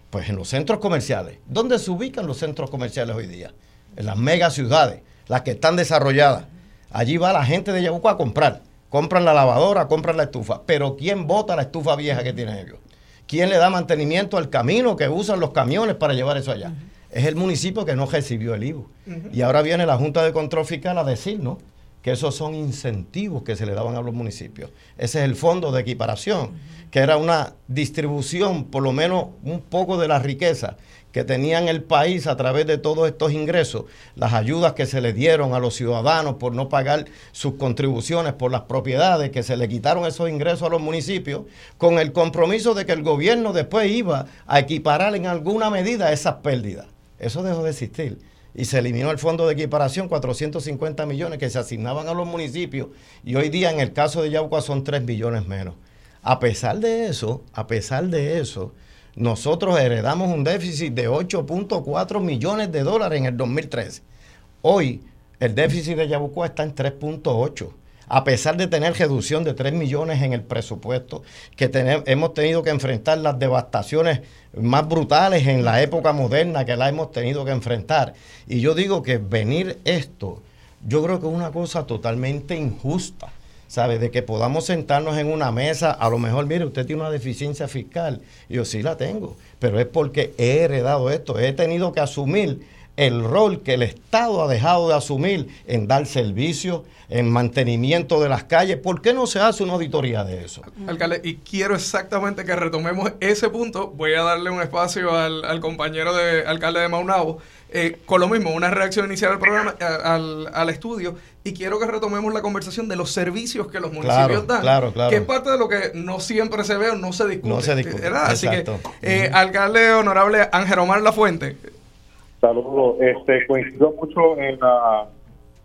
Pues en los centros comerciales. ¿Dónde se ubican los centros comerciales hoy día? En las mega ciudades, las que están desarrolladas. Allí va la gente de Yabucoa a comprar. Compran la lavadora, compran la estufa. Pero ¿quién bota la estufa vieja que tienen ellos? ¿Quién le da mantenimiento al camino que usan los camiones para llevar eso allá? Es el municipio que no recibió el IVU. Y ahora viene la Junta de Control Fiscal a decirnos que esos son incentivos que se le daban a los municipios. Ese es el fondo de equiparación, que era una distribución, por lo menos un poco de la riqueza que tenían el país a través de todos estos ingresos, las ayudas que se le dieron a los ciudadanos por no pagar sus contribuciones por las propiedades, que se le quitaron esos ingresos a los municipios, con el compromiso de que el gobierno después iba a equiparar en alguna medida esas pérdidas. Eso dejó de existir. Y se eliminó el fondo de equiparación, 450 millones que se asignaban a los municipios. Y hoy día, en el caso de Yauca, son 3 millones menos. A pesar de eso, a pesar de eso, nosotros heredamos un déficit de 8.4 millones de dólares en el 2013. Hoy el déficit de Yabucoa está en 3.8 a pesar de tener reducción de 3 millones en el presupuesto, que hemos tenido que enfrentar las devastaciones más brutales en la época moderna que la hemos tenido que enfrentar. Y yo digo que venir esto, yo creo que es una cosa totalmente injusta. ¿Sabe? De que podamos sentarnos en una mesa, a lo mejor, mire, usted tiene una deficiencia fiscal. yo sí la tengo, pero es porque he heredado esto, he tenido que asumir el rol que el Estado ha dejado de asumir en dar servicio, en mantenimiento de las calles. ¿Por qué no se hace una auditoría de eso? Alcalde, y quiero exactamente que retomemos ese punto. Voy a darle un espacio al, compañero de alcalde de Maunabo. Eh, con lo mismo, una reacción inicial al programa, al, estudio, y quiero que retomemos la conversación de los servicios que los municipios dan, claro, claro. que es parte de lo que no siempre se ve o no se discute. No se discute. Así que, eh, alcalde honorable Ángel Omar Lafuente, Saludos. Este, coincido mucho en,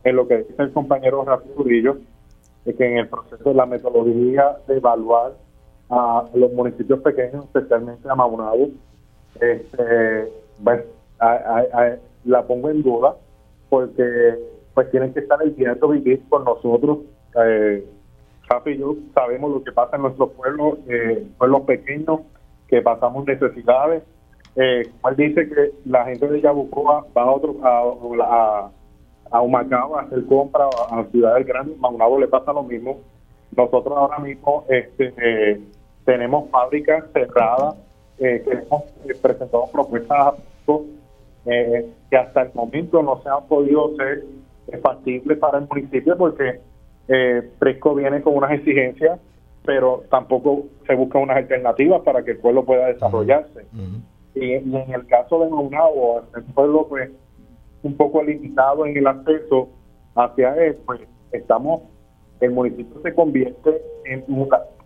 en lo que dice el compañero Rafael Murillo, de que en el proceso de la metodología de evaluar a los municipios pequeños, especialmente a Maunabo, este, pues, la pongo en duda porque pues tienen que estar el de vivir con nosotros. Eh, Rafa y yo sabemos lo que pasa en nuestros pueblos, eh, pueblos pequeños, que pasamos necesidades, eh, él dice que la gente de Yabucoa va a otro a, a, Humacao a hacer compras a, ciudades grandes, Maunabo le pasa lo mismo. Nosotros ahora mismo este, eh, tenemos fábricas cerradas eh, que hemos eh, presentado propuestas eh, que hasta el momento no se han podido ser factibles para el municipio porque eh, Fresco viene con unas exigencias, pero tampoco se buscan unas alternativas para que el pueblo pueda desarrollarse. Y, en el caso de Maunabo, el pueblo pues un poco limitado en el acceso hacia él, pues estamos, el municipio se convierte en,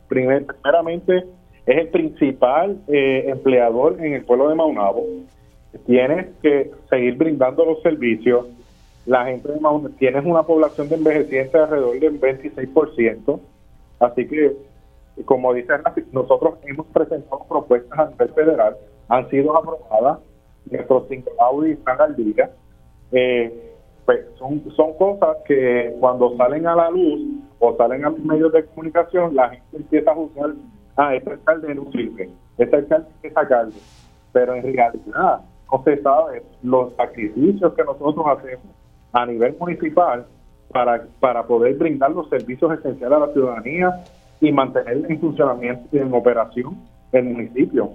primer, primeramente, es el principal eh, empleador en el pueblo de Maunabo. Tienes que seguir brindando los servicios. La gente de Maunabo, tienes una población de envejecientes alrededor del 26%. Así que, como dice nosotros hemos presentado propuestas a nivel federal han sido aprobadas, nuestros cinco Audi están al día. Eh, pues son, son cosas que cuando salen a la luz o salen a los medios de comunicación, la gente empieza a juzgar, ah, este alcalde no sirve, este alcalde hay que sacarlo. Pero en realidad no se sabe los sacrificios que nosotros hacemos a nivel municipal para, para poder brindar los servicios esenciales a la ciudadanía y mantener en funcionamiento y en operación el municipio.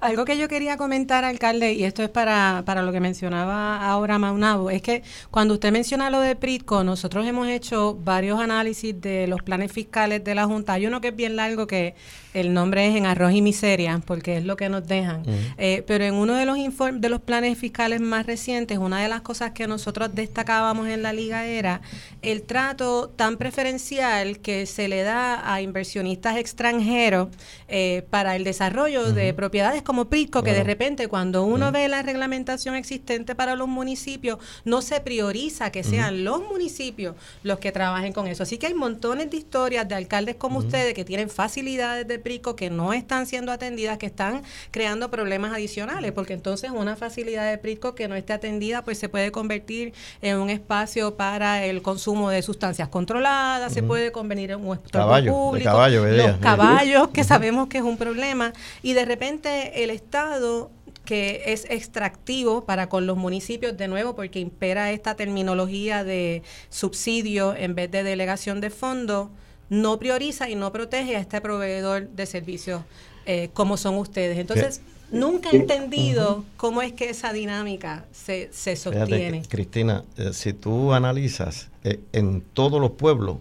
Algo que yo quería comentar, alcalde, y esto es para, para lo que mencionaba ahora Maunabo, es que cuando usted menciona lo de PRITCO, nosotros hemos hecho varios análisis de los planes fiscales de la Junta. Hay uno que es bien largo que el nombre es en arroz y miseria, porque es lo que nos dejan. Eh, pero en uno de los informes, de los planes fiscales más recientes, una de las cosas que nosotros destacábamos en la liga era el trato tan preferencial que se le da a inversionistas extranjeros eh, para el desarrollo de propiedades como Prisco, que de repente cuando uno ve la reglamentación existente para los municipios, no se prioriza que sean los municipios los que trabajen con eso. Así que hay montones de historias de alcaldes como ustedes que tienen facilidades de que no están siendo atendidas, que están creando problemas adicionales, porque entonces una facilidad de PRICO que no esté atendida, pues se puede convertir en un espacio para el consumo de sustancias controladas, se puede convenir en un espacio público, los caballos, que sabemos que es un problema, y de repente el Estado que es extractivo para con los municipios de nuevo porque impera esta terminología de subsidio en vez de delegación de fondos no prioriza y no protege a este proveedor de servicios eh, como son ustedes. Entonces, nunca he entendido cómo es que esa dinámica se, se sostiene. Cristina, eh, si tú analizas, eh, en todos los pueblos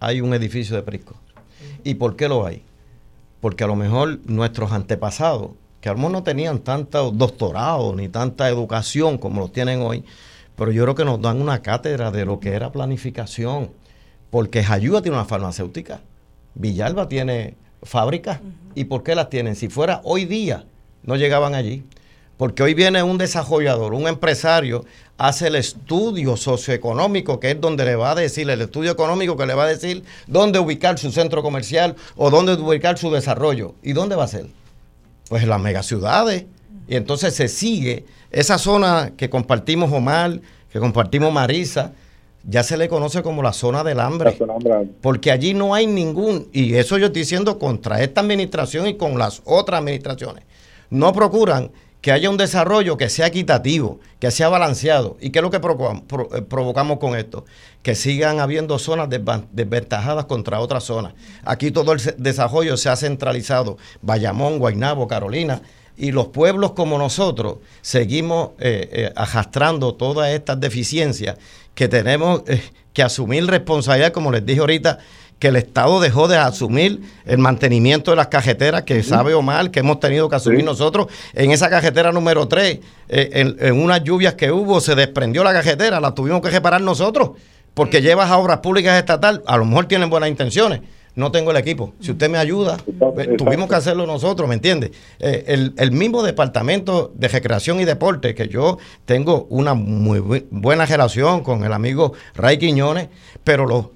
hay un edificio de Prisco. ¿Y por qué lo hay? Porque a lo mejor nuestros antepasados, que a no tenían tanto doctorado ni tanta educación como lo tienen hoy, pero yo creo que nos dan una cátedra de lo que era planificación porque Jayuya tiene una farmacéutica, Villalba tiene fábricas. ¿Y por qué las tienen? Si fuera hoy día, no llegaban allí. Porque hoy viene un desarrollador, un empresario, hace el estudio socioeconómico, que es donde le va a decir, el estudio económico que le va a decir dónde ubicar su centro comercial o dónde ubicar su desarrollo. ¿Y dónde va a ser? Pues en las megaciudades. Y entonces se sigue esa zona que compartimos Omar, que compartimos Marisa, ya se le conoce como la zona del hambre. Porque allí no hay ningún, y eso yo estoy diciendo contra esta administración y con las otras administraciones, no procuran que haya un desarrollo que sea equitativo, que sea balanceado. ¿Y qué es lo que eh, provocamos con esto? Que sigan habiendo zonas desventajadas contra otras zonas. Aquí todo el desarrollo se ha centralizado. Bayamón, Guaynabo, Carolina. Y los pueblos como nosotros seguimos eh, eh, arrastrando todas estas deficiencias que tenemos que asumir responsabilidad, como les dije ahorita, que el Estado dejó de asumir el mantenimiento de las cajeteras, que sabe o mal, que hemos tenido que asumir nosotros. En esa cajetera número 3, eh, en, unas lluvias que hubo, se desprendió la cajetera, la tuvimos que reparar nosotros, porque llevas a obras públicas estatal, a lo mejor tienen buenas intenciones, no tengo el equipo. Si usted me ayuda, tuvimos que hacerlo nosotros, ¿me entiende? Eh, el, mismo departamento de recreación y deporte, que yo tengo una muy buena relación con el amigo Ray Quiñones, pero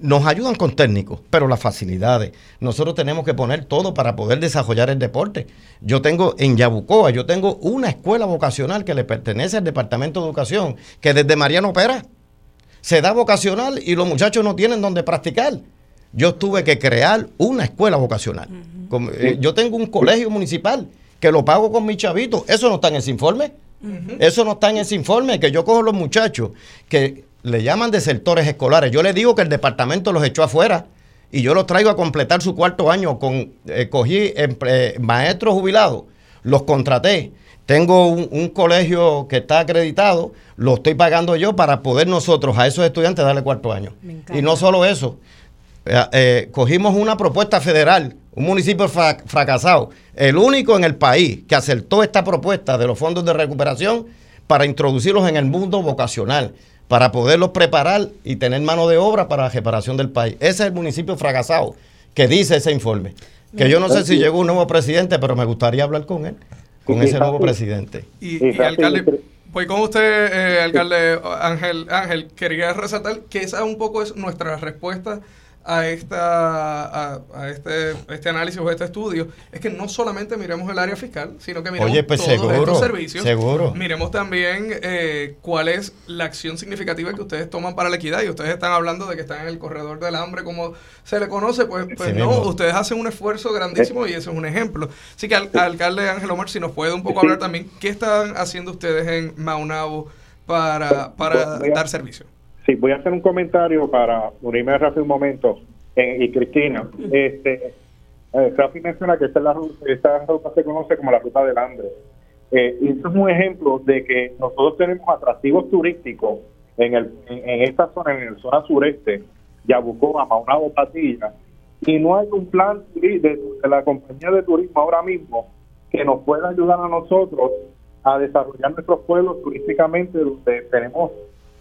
nos ayudan con técnicos, pero las facilidades. Nosotros tenemos que poner todo para poder desarrollar el deporte. Yo tengo en Yabucoa, yo tengo una escuela vocacional que le pertenece al Departamento de Educación, que desde Mariano Opera se da vocacional y los muchachos no tienen donde practicar yo tuve que crear una escuela vocacional. Eh, yo tengo un colegio municipal que lo pago con mis chavitos. Eso no está en ese informe. Eso no está en ese informe. Que yo cojo los muchachos que le llaman desertores escolares. Yo les digo que el departamento los echó afuera y yo los traigo a completar su cuarto año. Con, eh, cogí eh, maestros jubilados, los contraté. Tengo un, colegio que está acreditado, lo estoy pagando yo para poder nosotros a esos estudiantes darle cuarto año. Y no solo eso, eh, eh, cogimos una propuesta federal, un municipio fracasado, el único en el país que aceptó esta propuesta de los fondos de recuperación para introducirlos en el mundo vocacional, para poderlos preparar y tener mano de obra para la reparación del país. Ese es el municipio fracasado que dice ese informe. Que yo no sé si llegó un nuevo presidente, pero me gustaría hablar con él, con ese nuevo presidente. Y, alcalde, voy con usted, eh, alcalde Ángel, Ángel, quería resaltar que esa un poco es nuestra respuesta a, esta, a, este, este análisis o este estudio es que no solamente miremos el área fiscal, sino que miremos pues todos estos servicios. Seguro. Miremos también eh, cuál es la acción significativa que ustedes toman para la equidad. Y ustedes están hablando de que están en el corredor del hambre, como se le conoce. Pues, pues no, ustedes hacen un esfuerzo grandísimo y ese es un ejemplo. Así que, al, alcalde Ángel Omar, si nos puede un poco hablar también, ¿qué están haciendo ustedes en Maunabo para, para dar servicio? Sí, voy a hacer un comentario para unirme a Rafi un momento. Eh, y Cristina, este, eh, Rafi menciona que esta, esta ruta se conoce como la ruta del hambre. Eh, y esto es un ejemplo de que nosotros tenemos atractivos turísticos en, el, en, esta zona, en la zona sureste, Yabucoa, Maunabo, Patilla, y no hay un plan de, de, la compañía de turismo ahora mismo que nos pueda ayudar a nosotros a desarrollar nuestros pueblos turísticamente, donde tenemos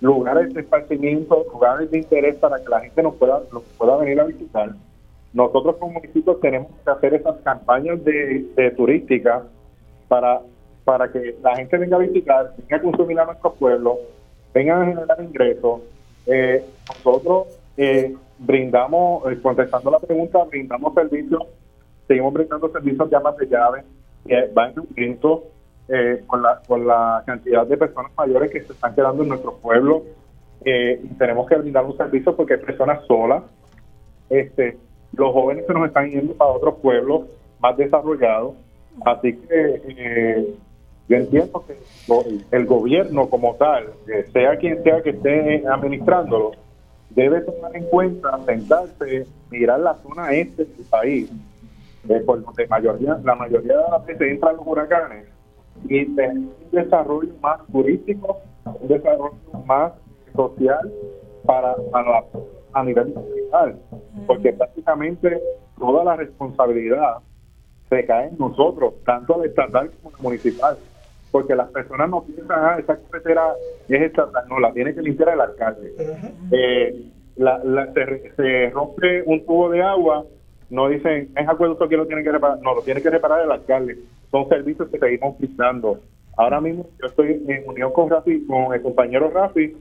lugares de esparcimiento, lugares de interés para que la gente nos pueda, nos pueda venir a visitar. Nosotros como municipios tenemos que hacer esas campañas de, turística para, para que la gente venga a visitar, venga a consumir a nuestro pueblo, vengan a generar ingresos. Eh, nosotros eh, brindamos, eh, contestando la pregunta, brindamos servicios, seguimos brindando servicios de amas de llave, van aumento eh, con, la, con la cantidad de personas mayores que se están quedando en nuestro pueblo. Eh, tenemos que brindar un servicio porque hay personas solas. Este, los jóvenes se nos están yendo para otros pueblos más desarrollados. Así que eh, yo entiendo que el gobierno como tal, sea quien sea que esté administrándolo, debe tomar en cuenta, sentarse, mirar la zona este del país, por donde mayoría, la mayoría de las veces entran los huracanes y tener un desarrollo más turístico, un desarrollo más social para, a nivel nacional, porque prácticamente toda la responsabilidad se cae en nosotros, tanto la estatal como la municipal, porque las personas no piensan, ah, esa carretera es estatal, no, la tiene que limpiar el alcalde. Eh, la, se, se, rompe un tubo de agua, no dicen, es acueducto que lo tiene que reparar, no, lo tiene que reparar el alcalde son servicios que seguimos brindando. Ahora mismo yo estoy en unión con Rafi, con el compañero Rafi,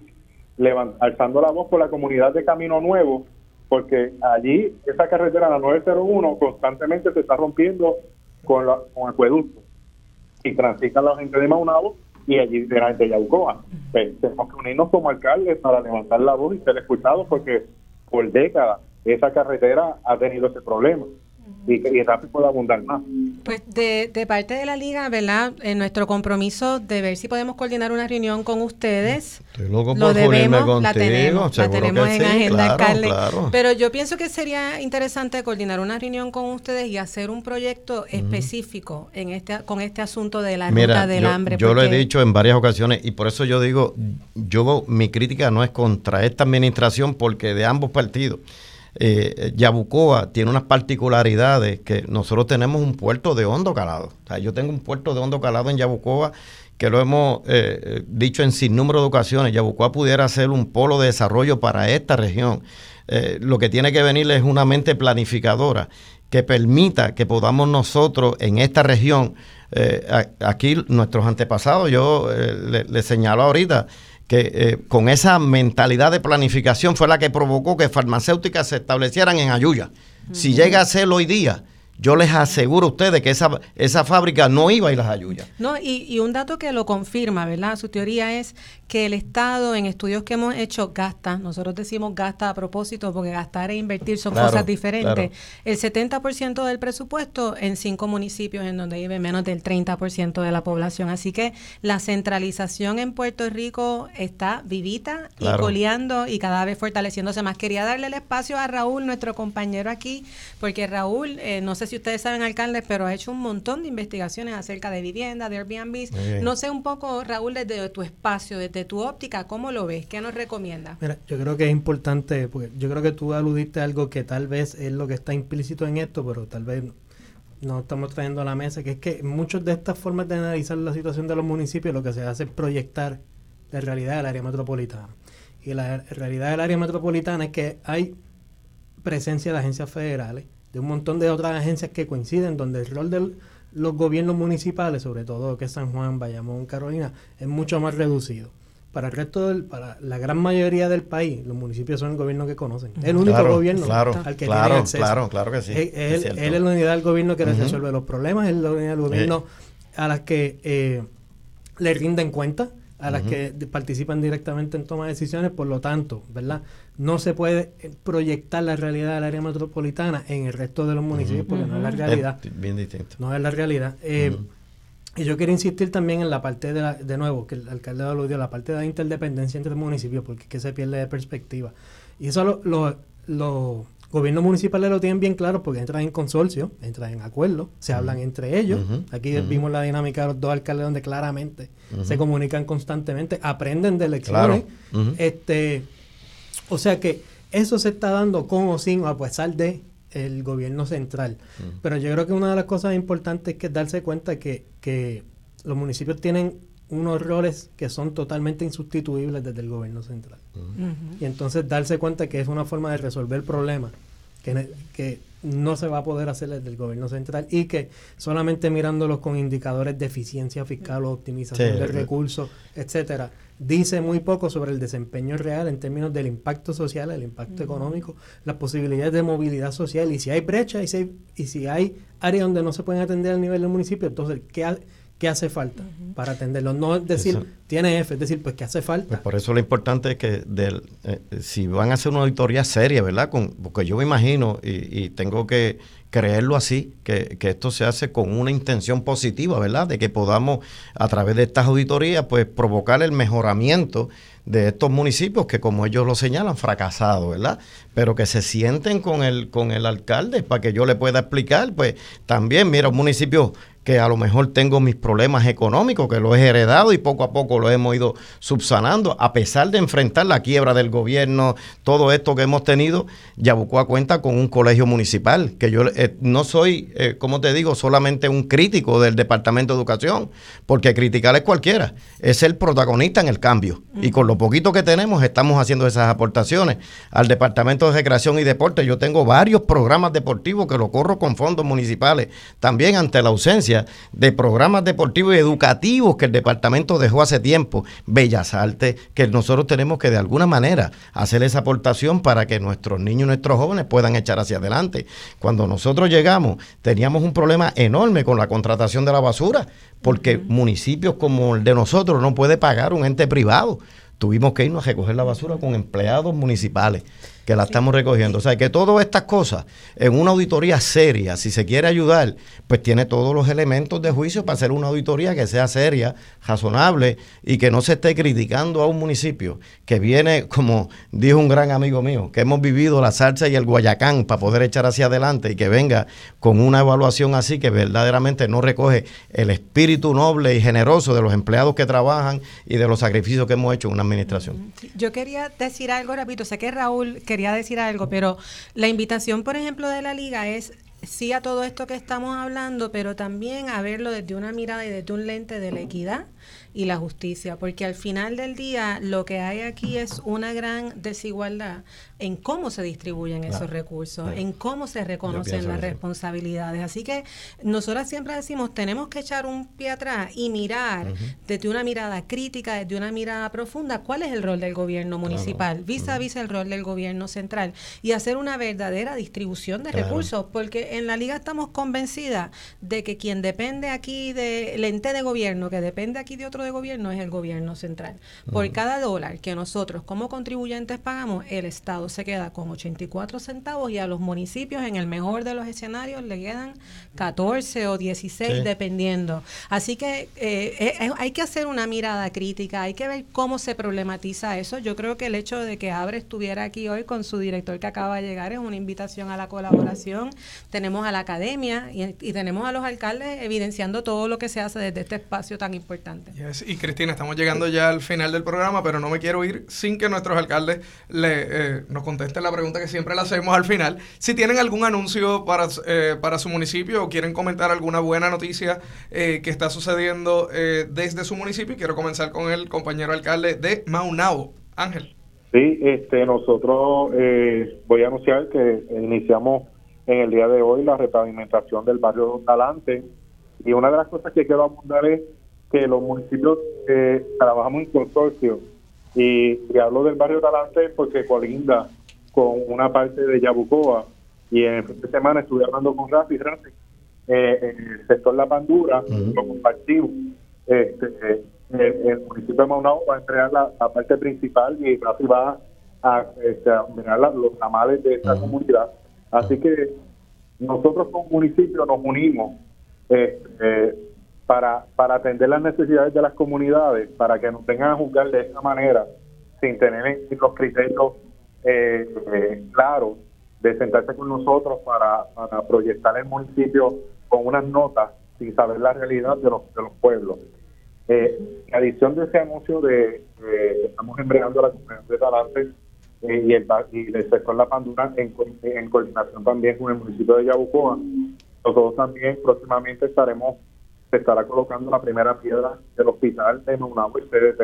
alzando la voz por la comunidad de Camino Nuevo, porque allí esa carretera, la 901, constantemente se está rompiendo con, la, con acueducto y transita la gente de Maunabo y allí de de Yaucoa. Pues, tenemos que unirnos como alcaldes para levantar la voz y ser escuchados porque por décadas esa carretera ha tenido ese problema y, rápido puede abundar más. Pues de, de, parte de la liga, ¿verdad? En nuestro compromiso de ver si podemos coordinar una reunión con ustedes. lo debemos, la tenemos, la tenemos en agenda, alcalde. Pero yo pienso que sería interesante coordinar una reunión con ustedes y hacer un proyecto específico en este con este asunto de la ruta del hambre. Yo lo he dicho en varias ocasiones y por eso yo digo, yo mi crítica no es contra esta administración porque de ambos partidos eh, Yabucoa tiene unas particularidades que nosotros tenemos un puerto de hondo calado. Yo tengo un puerto de hondo calado en Yabucoa que lo hemos eh, dicho en sin número de ocasiones. Yabucoa pudiera ser un polo de desarrollo para esta región. Eh, lo que tiene que venir es una mente planificadora que permita que podamos nosotros en esta región, eh, aquí nuestros antepasados, yo le, le señalo ahorita, que eh, con esa mentalidad de planificación fue la que provocó que farmacéuticas se establecieran en Ayuya. Si llega a ser hoy día, yo les aseguro a ustedes que esa, esa fábrica no iba a ir a las ayuyas. No, y, y, un dato que lo confirma, ¿verdad? Su teoría es que el Estado, en estudios que hemos hecho, gasta, nosotros decimos gasta a propósito, porque gastar e invertir son cosas diferentes, el 70% del presupuesto en cinco municipios en donde vive menos del 30% de la población. Así que la centralización en Puerto Rico está vivita y coleando y cada vez fortaleciéndose más. Quería darle el espacio a Raúl, nuestro compañero aquí, porque Raúl, eh, no sé si ustedes saben, alcaldes, pero ha hecho un montón de investigaciones acerca de vivienda, de Airbnb. No sé un poco, Raúl, desde tu espacio, desde tu óptica, ¿cómo lo ves? ¿Qué nos recomienda? Mira, yo creo que es importante, porque yo creo que tú aludiste a algo que tal vez es lo que está implícito en esto, pero tal vez no estamos trayendo a la mesa, que es que muchas de estas formas de analizar la situación de los municipios lo que se hace es proyectar la realidad del área metropolitana. Y la realidad del área metropolitana es que hay presencia de agencias federales, de un montón de otras agencias que coinciden, donde el rol de los gobiernos municipales, sobre todo que San Juan, Bayamón, Carolina, es mucho más reducido. Para el resto del, para la gran mayoría del país, los municipios son el gobierno que conocen. Es el único gobierno al que tiene acceso. Claro, claro que sí. Es, él, es la unidad del gobierno que resuelve los problemas, es la unidad del gobierno a las que eh, le rinden cuenta a las que participan directamente en toma de decisiones, por lo tanto, ¿verdad? No se puede eh, proyectar la realidad del área metropolitana en el resto de los municipios porque no es la realidad. bien distinto. No es la realidad. Eh, y yo quiero insistir también en la parte de, la, de nuevo, que el alcalde lo dio, la parte de la interdependencia entre municipios, porque es que se pierde de perspectiva. Y eso lo, lo, lo gobiernos municipales lo tienen bien claro porque entran en consorcio, entran en acuerdo, se hablan entre ellos. Aquí vimos la dinámica de los dos alcaldes donde claramente se comunican constantemente, aprenden de lecciones. este, o sea que eso se está dando con o sin, a pesar de el gobierno central. Pero yo creo que una de las cosas importantes es que darse cuenta que, que los municipios tienen unos roles que son totalmente insustituibles desde el gobierno central. Y entonces darse cuenta que es una forma de resolver problemas que, que no se va a poder hacer desde el gobierno central y que solamente mirándolos con indicadores de eficiencia fiscal o optimización de recursos, etcétera, dice muy poco sobre el desempeño real en términos del impacto social, el impacto económico, las posibilidades de movilidad social y si hay brecha y si hay, y si hay áreas donde no se pueden atender a nivel del municipio, entonces, ¿qué, qué hace falta para atenderlo. No es decir, tiene F, es decir, pues qué hace falta. Pues por eso lo importante es que del, eh, si van a hacer una auditoría seria, ¿verdad? Con, porque yo me imagino, y, tengo que creerlo así, que, que, esto se hace con una intención positiva, ¿verdad? De que podamos, a través de estas auditorías, pues provocar el mejoramiento de estos municipios que, como ellos lo señalan, fracasado, ¿verdad? Pero que se sienten con el, con el alcalde para que yo le pueda explicar, pues también, mira, un municipio que a lo mejor tengo mis problemas económicos, que lo he heredado y poco a poco poco lo hemos ido subsanando, a pesar de enfrentar la quiebra del gobierno, todo esto que hemos tenido, Yabucoa cuenta con un colegio municipal, que yo eh, no soy, eh, como te digo, solamente un crítico del Departamento de Educación, porque criticar es cualquiera, es el protagonista en el cambio. Y con lo poquito que tenemos estamos haciendo esas aportaciones al Departamento de Recreación y Deporte. Yo tengo varios programas deportivos que lo corro con fondos municipales, también ante la ausencia de programas deportivos y educativos que el departamento dejó hace tiempo, Bellas Artes, que nosotros tenemos que de alguna manera hacer esa aportación para que nuestros niños y nuestros jóvenes puedan echar hacia adelante. Cuando nosotros llegamos, teníamos un problema enorme con la contratación de la basura, porque municipios como el de nosotros no puede pagar un ente privado. Tuvimos que irnos a recoger la basura con empleados municipales que la estamos recogiendo. O sea, que todas estas cosas, en una auditoría seria, si se quiere ayudar, pues tiene todos los elementos de juicio para hacer una auditoría que sea seria, razonable y que no se esté criticando a un municipio que viene, como dijo un gran amigo mío, que hemos vivido la salsa y el guayacán para poder echar hacia adelante y que venga con una evaluación así que verdaderamente no recoge el espíritu noble y generoso de los empleados que trabajan y de los sacrificios que hemos hecho en una administración. Yo quería decir algo, repito, sé que Raúl quería decir algo, pero la invitación, por ejemplo, de la liga es sí a todo esto que estamos hablando, pero también a verlo desde una mirada y desde un lente de la equidad y la justicia, porque al final del día lo que hay aquí es una gran desigualdad en cómo se distribuyen esos recursos, en cómo se reconocen las responsabilidades. Así que nosotras siempre decimos, tenemos que echar un pie atrás y mirar desde una mirada crítica, desde una mirada profunda, cuál es el rol del gobierno municipal, vis a vis el rol del gobierno central, y hacer una verdadera distribución de recursos, porque en la liga estamos convencidas de que quien depende aquí del ente de gobierno, que depende aquí de otro de gobierno es el gobierno central. Por cada dólar que nosotros como contribuyentes pagamos, el Estado se queda con 84 centavos y a los municipios en el mejor de los escenarios le quedan 14 o 16 dependiendo. Así que eh, hay que hacer una mirada crítica, hay que ver cómo se problematiza eso. Yo creo que el hecho de que Abre estuviera aquí hoy con su director que acaba de llegar es una invitación a la colaboración. Tenemos a la academia y, tenemos a los alcaldes evidenciando todo lo que se hace desde este espacio tan importante y Cristina, estamos llegando ya al final del programa, pero no me quiero ir sin que nuestros alcaldes le, eh, nos contesten la pregunta que siempre le hacemos al final. Si tienen algún anuncio para, eh, para su municipio o quieren comentar alguna buena noticia eh, que está sucediendo desde su municipio, quiero comenzar con el compañero alcalde de Maunao, Ángel. Sí, este, nosotros voy a anunciar que iniciamos en el día de hoy la repavimentación del barrio Talante y una de las cosas que quiero abundar es que los municipios eh, trabajamos en consorcio. Y, hablo del barrio Talante porque colinda con una parte de Yabucoa. Y en el fin de semana estuve hablando con Rafi Rafi eh, en el sector La Pandura lo compartimos. Este, eh, el, municipio de Maunao va a entregar la, parte principal y Rafi va a, este, mirar los ramales de esta comunidad. Así que nosotros como municipio nos unimos este, para, para atender las necesidades de las comunidades, para que nos vengan a juzgar de esta manera, sin tener los criterios eh, eh, claros de sentarse con nosotros para, para proyectar el municipio con unas notas sin saber la realidad de los, de los pueblos. Eh, adición de ese anuncio de que estamos embregando la comunidad de Talante eh, y, el, y el sector La Pandura en, en coordinación también con el municipio de Yabucoa, nosotros también próximamente estaremos se estará colocando la primera piedra del hospital de Maunabo y CDT.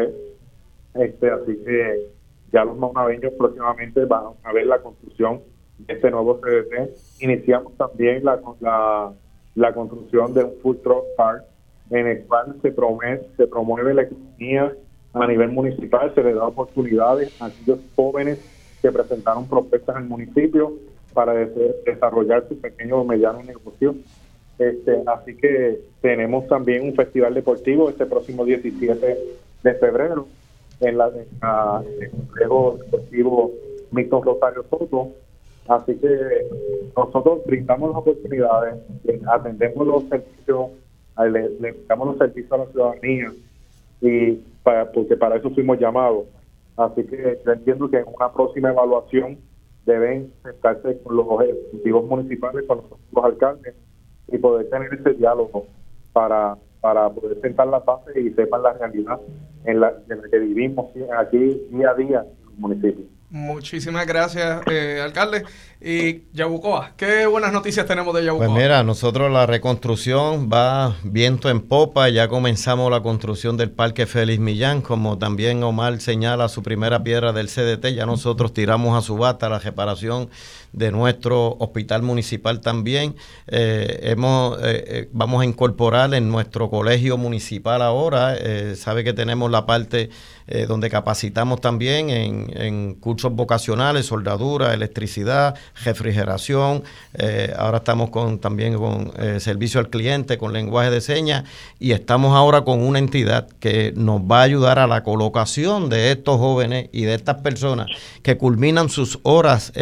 Este, así que ya los maunabeños próximamente van a ver la construcción de este nuevo CDT. Iniciamos también la, la, la construcción de un food truck park en el cual se promueve, se promueve la economía a nivel municipal, se le da oportunidades a aquellos jóvenes que presentaron propuestas al municipio para desarrollar su pequeño o mediano negocio este, así que tenemos también un festival deportivo este próximo 17 de febrero en, la, el complejo deportivo Milton Rosario Soto. Así que nosotros brindamos las oportunidades, atendemos los servicios, le, le damos los servicios a la ciudadanía y para, porque para eso fuimos llamados. Así que yo entiendo que en una próxima evaluación deben sentarse con los ejecutivos municipales, con los alcaldes y poder tener ese diálogo para, para poder sentar la base y sepan la realidad en la, en la que vivimos aquí día a día en los municipios. Muchísimas gracias, eh, alcalde. Y Yabucoa, ¿qué buenas noticias tenemos de Yabucoa? Pues mira, nosotros la reconstrucción va viento en popa. Ya comenzamos la construcción del Parque Félix Millán, como también Omar señala su primera piedra del CDT. Ya nosotros tiramos a su bata la reparación de nuestro hospital municipal también. Eh, hemos, eh, eh, vamos a incorporar en nuestro colegio municipal ahora, sabe que tenemos la parte donde capacitamos también en, cursos vocacionales, soldadura, electricidad, refrigeración. ahora estamos con también con servicio al cliente, con lenguaje de señas y estamos ahora con una entidad que nos va a ayudar a la colocación de estos jóvenes y de estas personas que culminan sus horas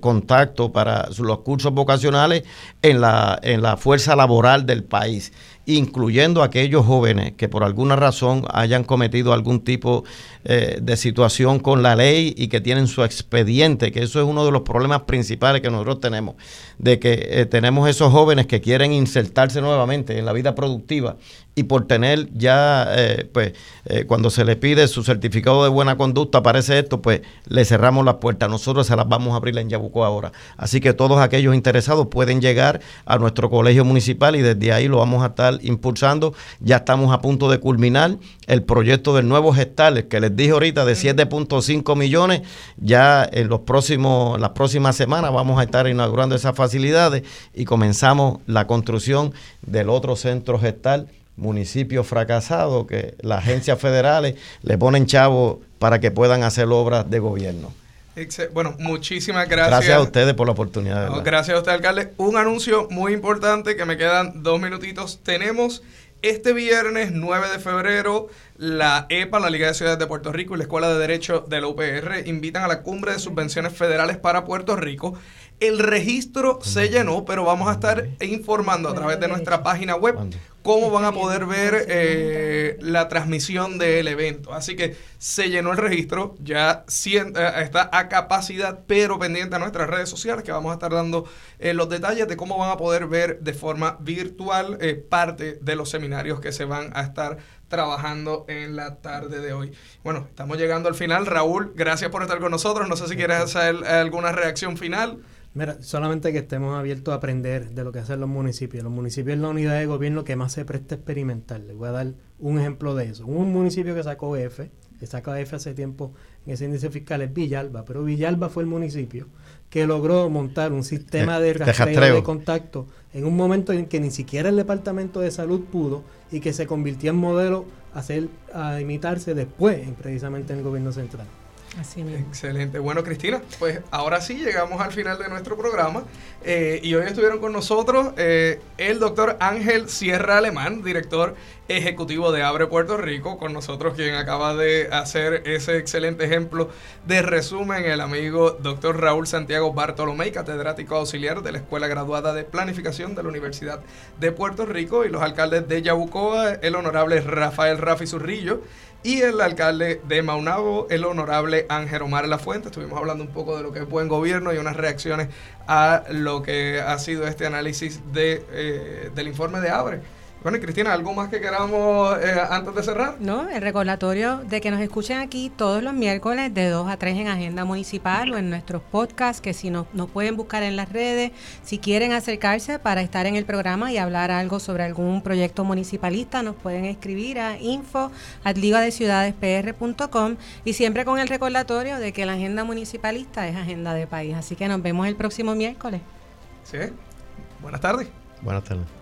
con contacto para los cursos vocacionales en la, en la fuerza laboral del país incluyendo aquellos jóvenes que por alguna razón hayan cometido algún tipo eh, de situación con la ley y que tienen su expediente, que eso es uno de los problemas principales que nosotros tenemos, de que eh, tenemos esos jóvenes que quieren insertarse nuevamente en la vida productiva y por tener ya, eh, pues, cuando se le pide su certificado de buena conducta, aparece esto, pues le cerramos las puertas. Nosotros se las vamos a abrir en Yabucó ahora. Así que todos aquellos interesados pueden llegar a nuestro colegio municipal y desde ahí lo vamos a estar impulsando. Ya estamos a punto de culminar el proyecto del nuevo gestal, que les dije ahorita de 7.5 millones. Ya en los próximos, las próximas semanas vamos a estar inaugurando esas facilidades y comenzamos la construcción del otro centro gestal municipio fracasado que las agencias federales le ponen chavos para que puedan hacer obras de gobierno. Bueno, muchísimas gracias. Gracias a ustedes por la oportunidad. gracias a usted, alcalde. Un anuncio muy importante que me quedan dos minutitos. Tenemos este viernes 9 de febrero la EPA, la Liga de Ciudades de Puerto Rico y la Escuela de Derecho de la UPR invitan a la cumbre de subvenciones federales para Puerto Rico. El registro se llenó, pero vamos a estar informando a través de nuestra página web cómo van a poder ver eh, la transmisión del evento. Así que se llenó el registro, ya eh, está a capacidad, pero pendiente a nuestras redes sociales que vamos a estar dando eh, los detalles de cómo van a poder ver de forma virtual parte de los seminarios que se van a estar trabajando en la tarde de hoy. Bueno, estamos llegando al final. Raúl, gracias por estar con nosotros. No sé si quieres hacer alguna reacción final. Mira, solamente que estemos abiertos a aprender de lo que hacen los municipios. Los municipios es la unidad de gobierno que más se presta a experimentar. Les voy a dar un ejemplo de eso. Un municipio que sacó F, que saca F hace tiempo en ese índice fiscal es Villalba, pero Villalba fue el municipio que logró montar un sistema de rastreo de contacto en un momento en que ni siquiera el Departamento de Salud pudo y que se convirtió en modelo a, imitarse después precisamente en el gobierno central. Así Excelente. Bueno, Cristina, pues ahora sí llegamos al final de nuestro programa eh, y hoy estuvieron con nosotros eh, el doctor Ángel Sierra Alemán, director ejecutivo de Abre Puerto Rico, con nosotros quien acaba de hacer ese excelente ejemplo de resumen, el amigo doctor Raúl Santiago Bartolomé, catedrático auxiliar de la Escuela Graduada de Planificación de la Universidad de Puerto Rico y los alcaldes de Yabucoa, el honorable Rafael Rafi Zurrillo y el alcalde de Maunabo, el honorable Ángel Omar La Fuente. Estuvimos hablando un poco de lo que es buen gobierno y unas reacciones a lo que ha sido este análisis de, eh, del informe de Abre. Bueno, Cristina, ¿algo más que queramos eh, antes de cerrar? No, el recordatorio de que nos escuchen aquí todos los miércoles de 2 a 3 en Agenda Municipal o en nuestros podcasts, que si nos, nos pueden buscar en las redes, si quieren acercarse para estar en el programa y hablar algo sobre algún proyecto municipalista, nos pueden escribir a info at ligadeciudadespr.com y siempre con el recordatorio de que la agenda municipalista es agenda de país. Así que nos vemos el próximo miércoles. Sí. Buenas tardes. Buenas tardes.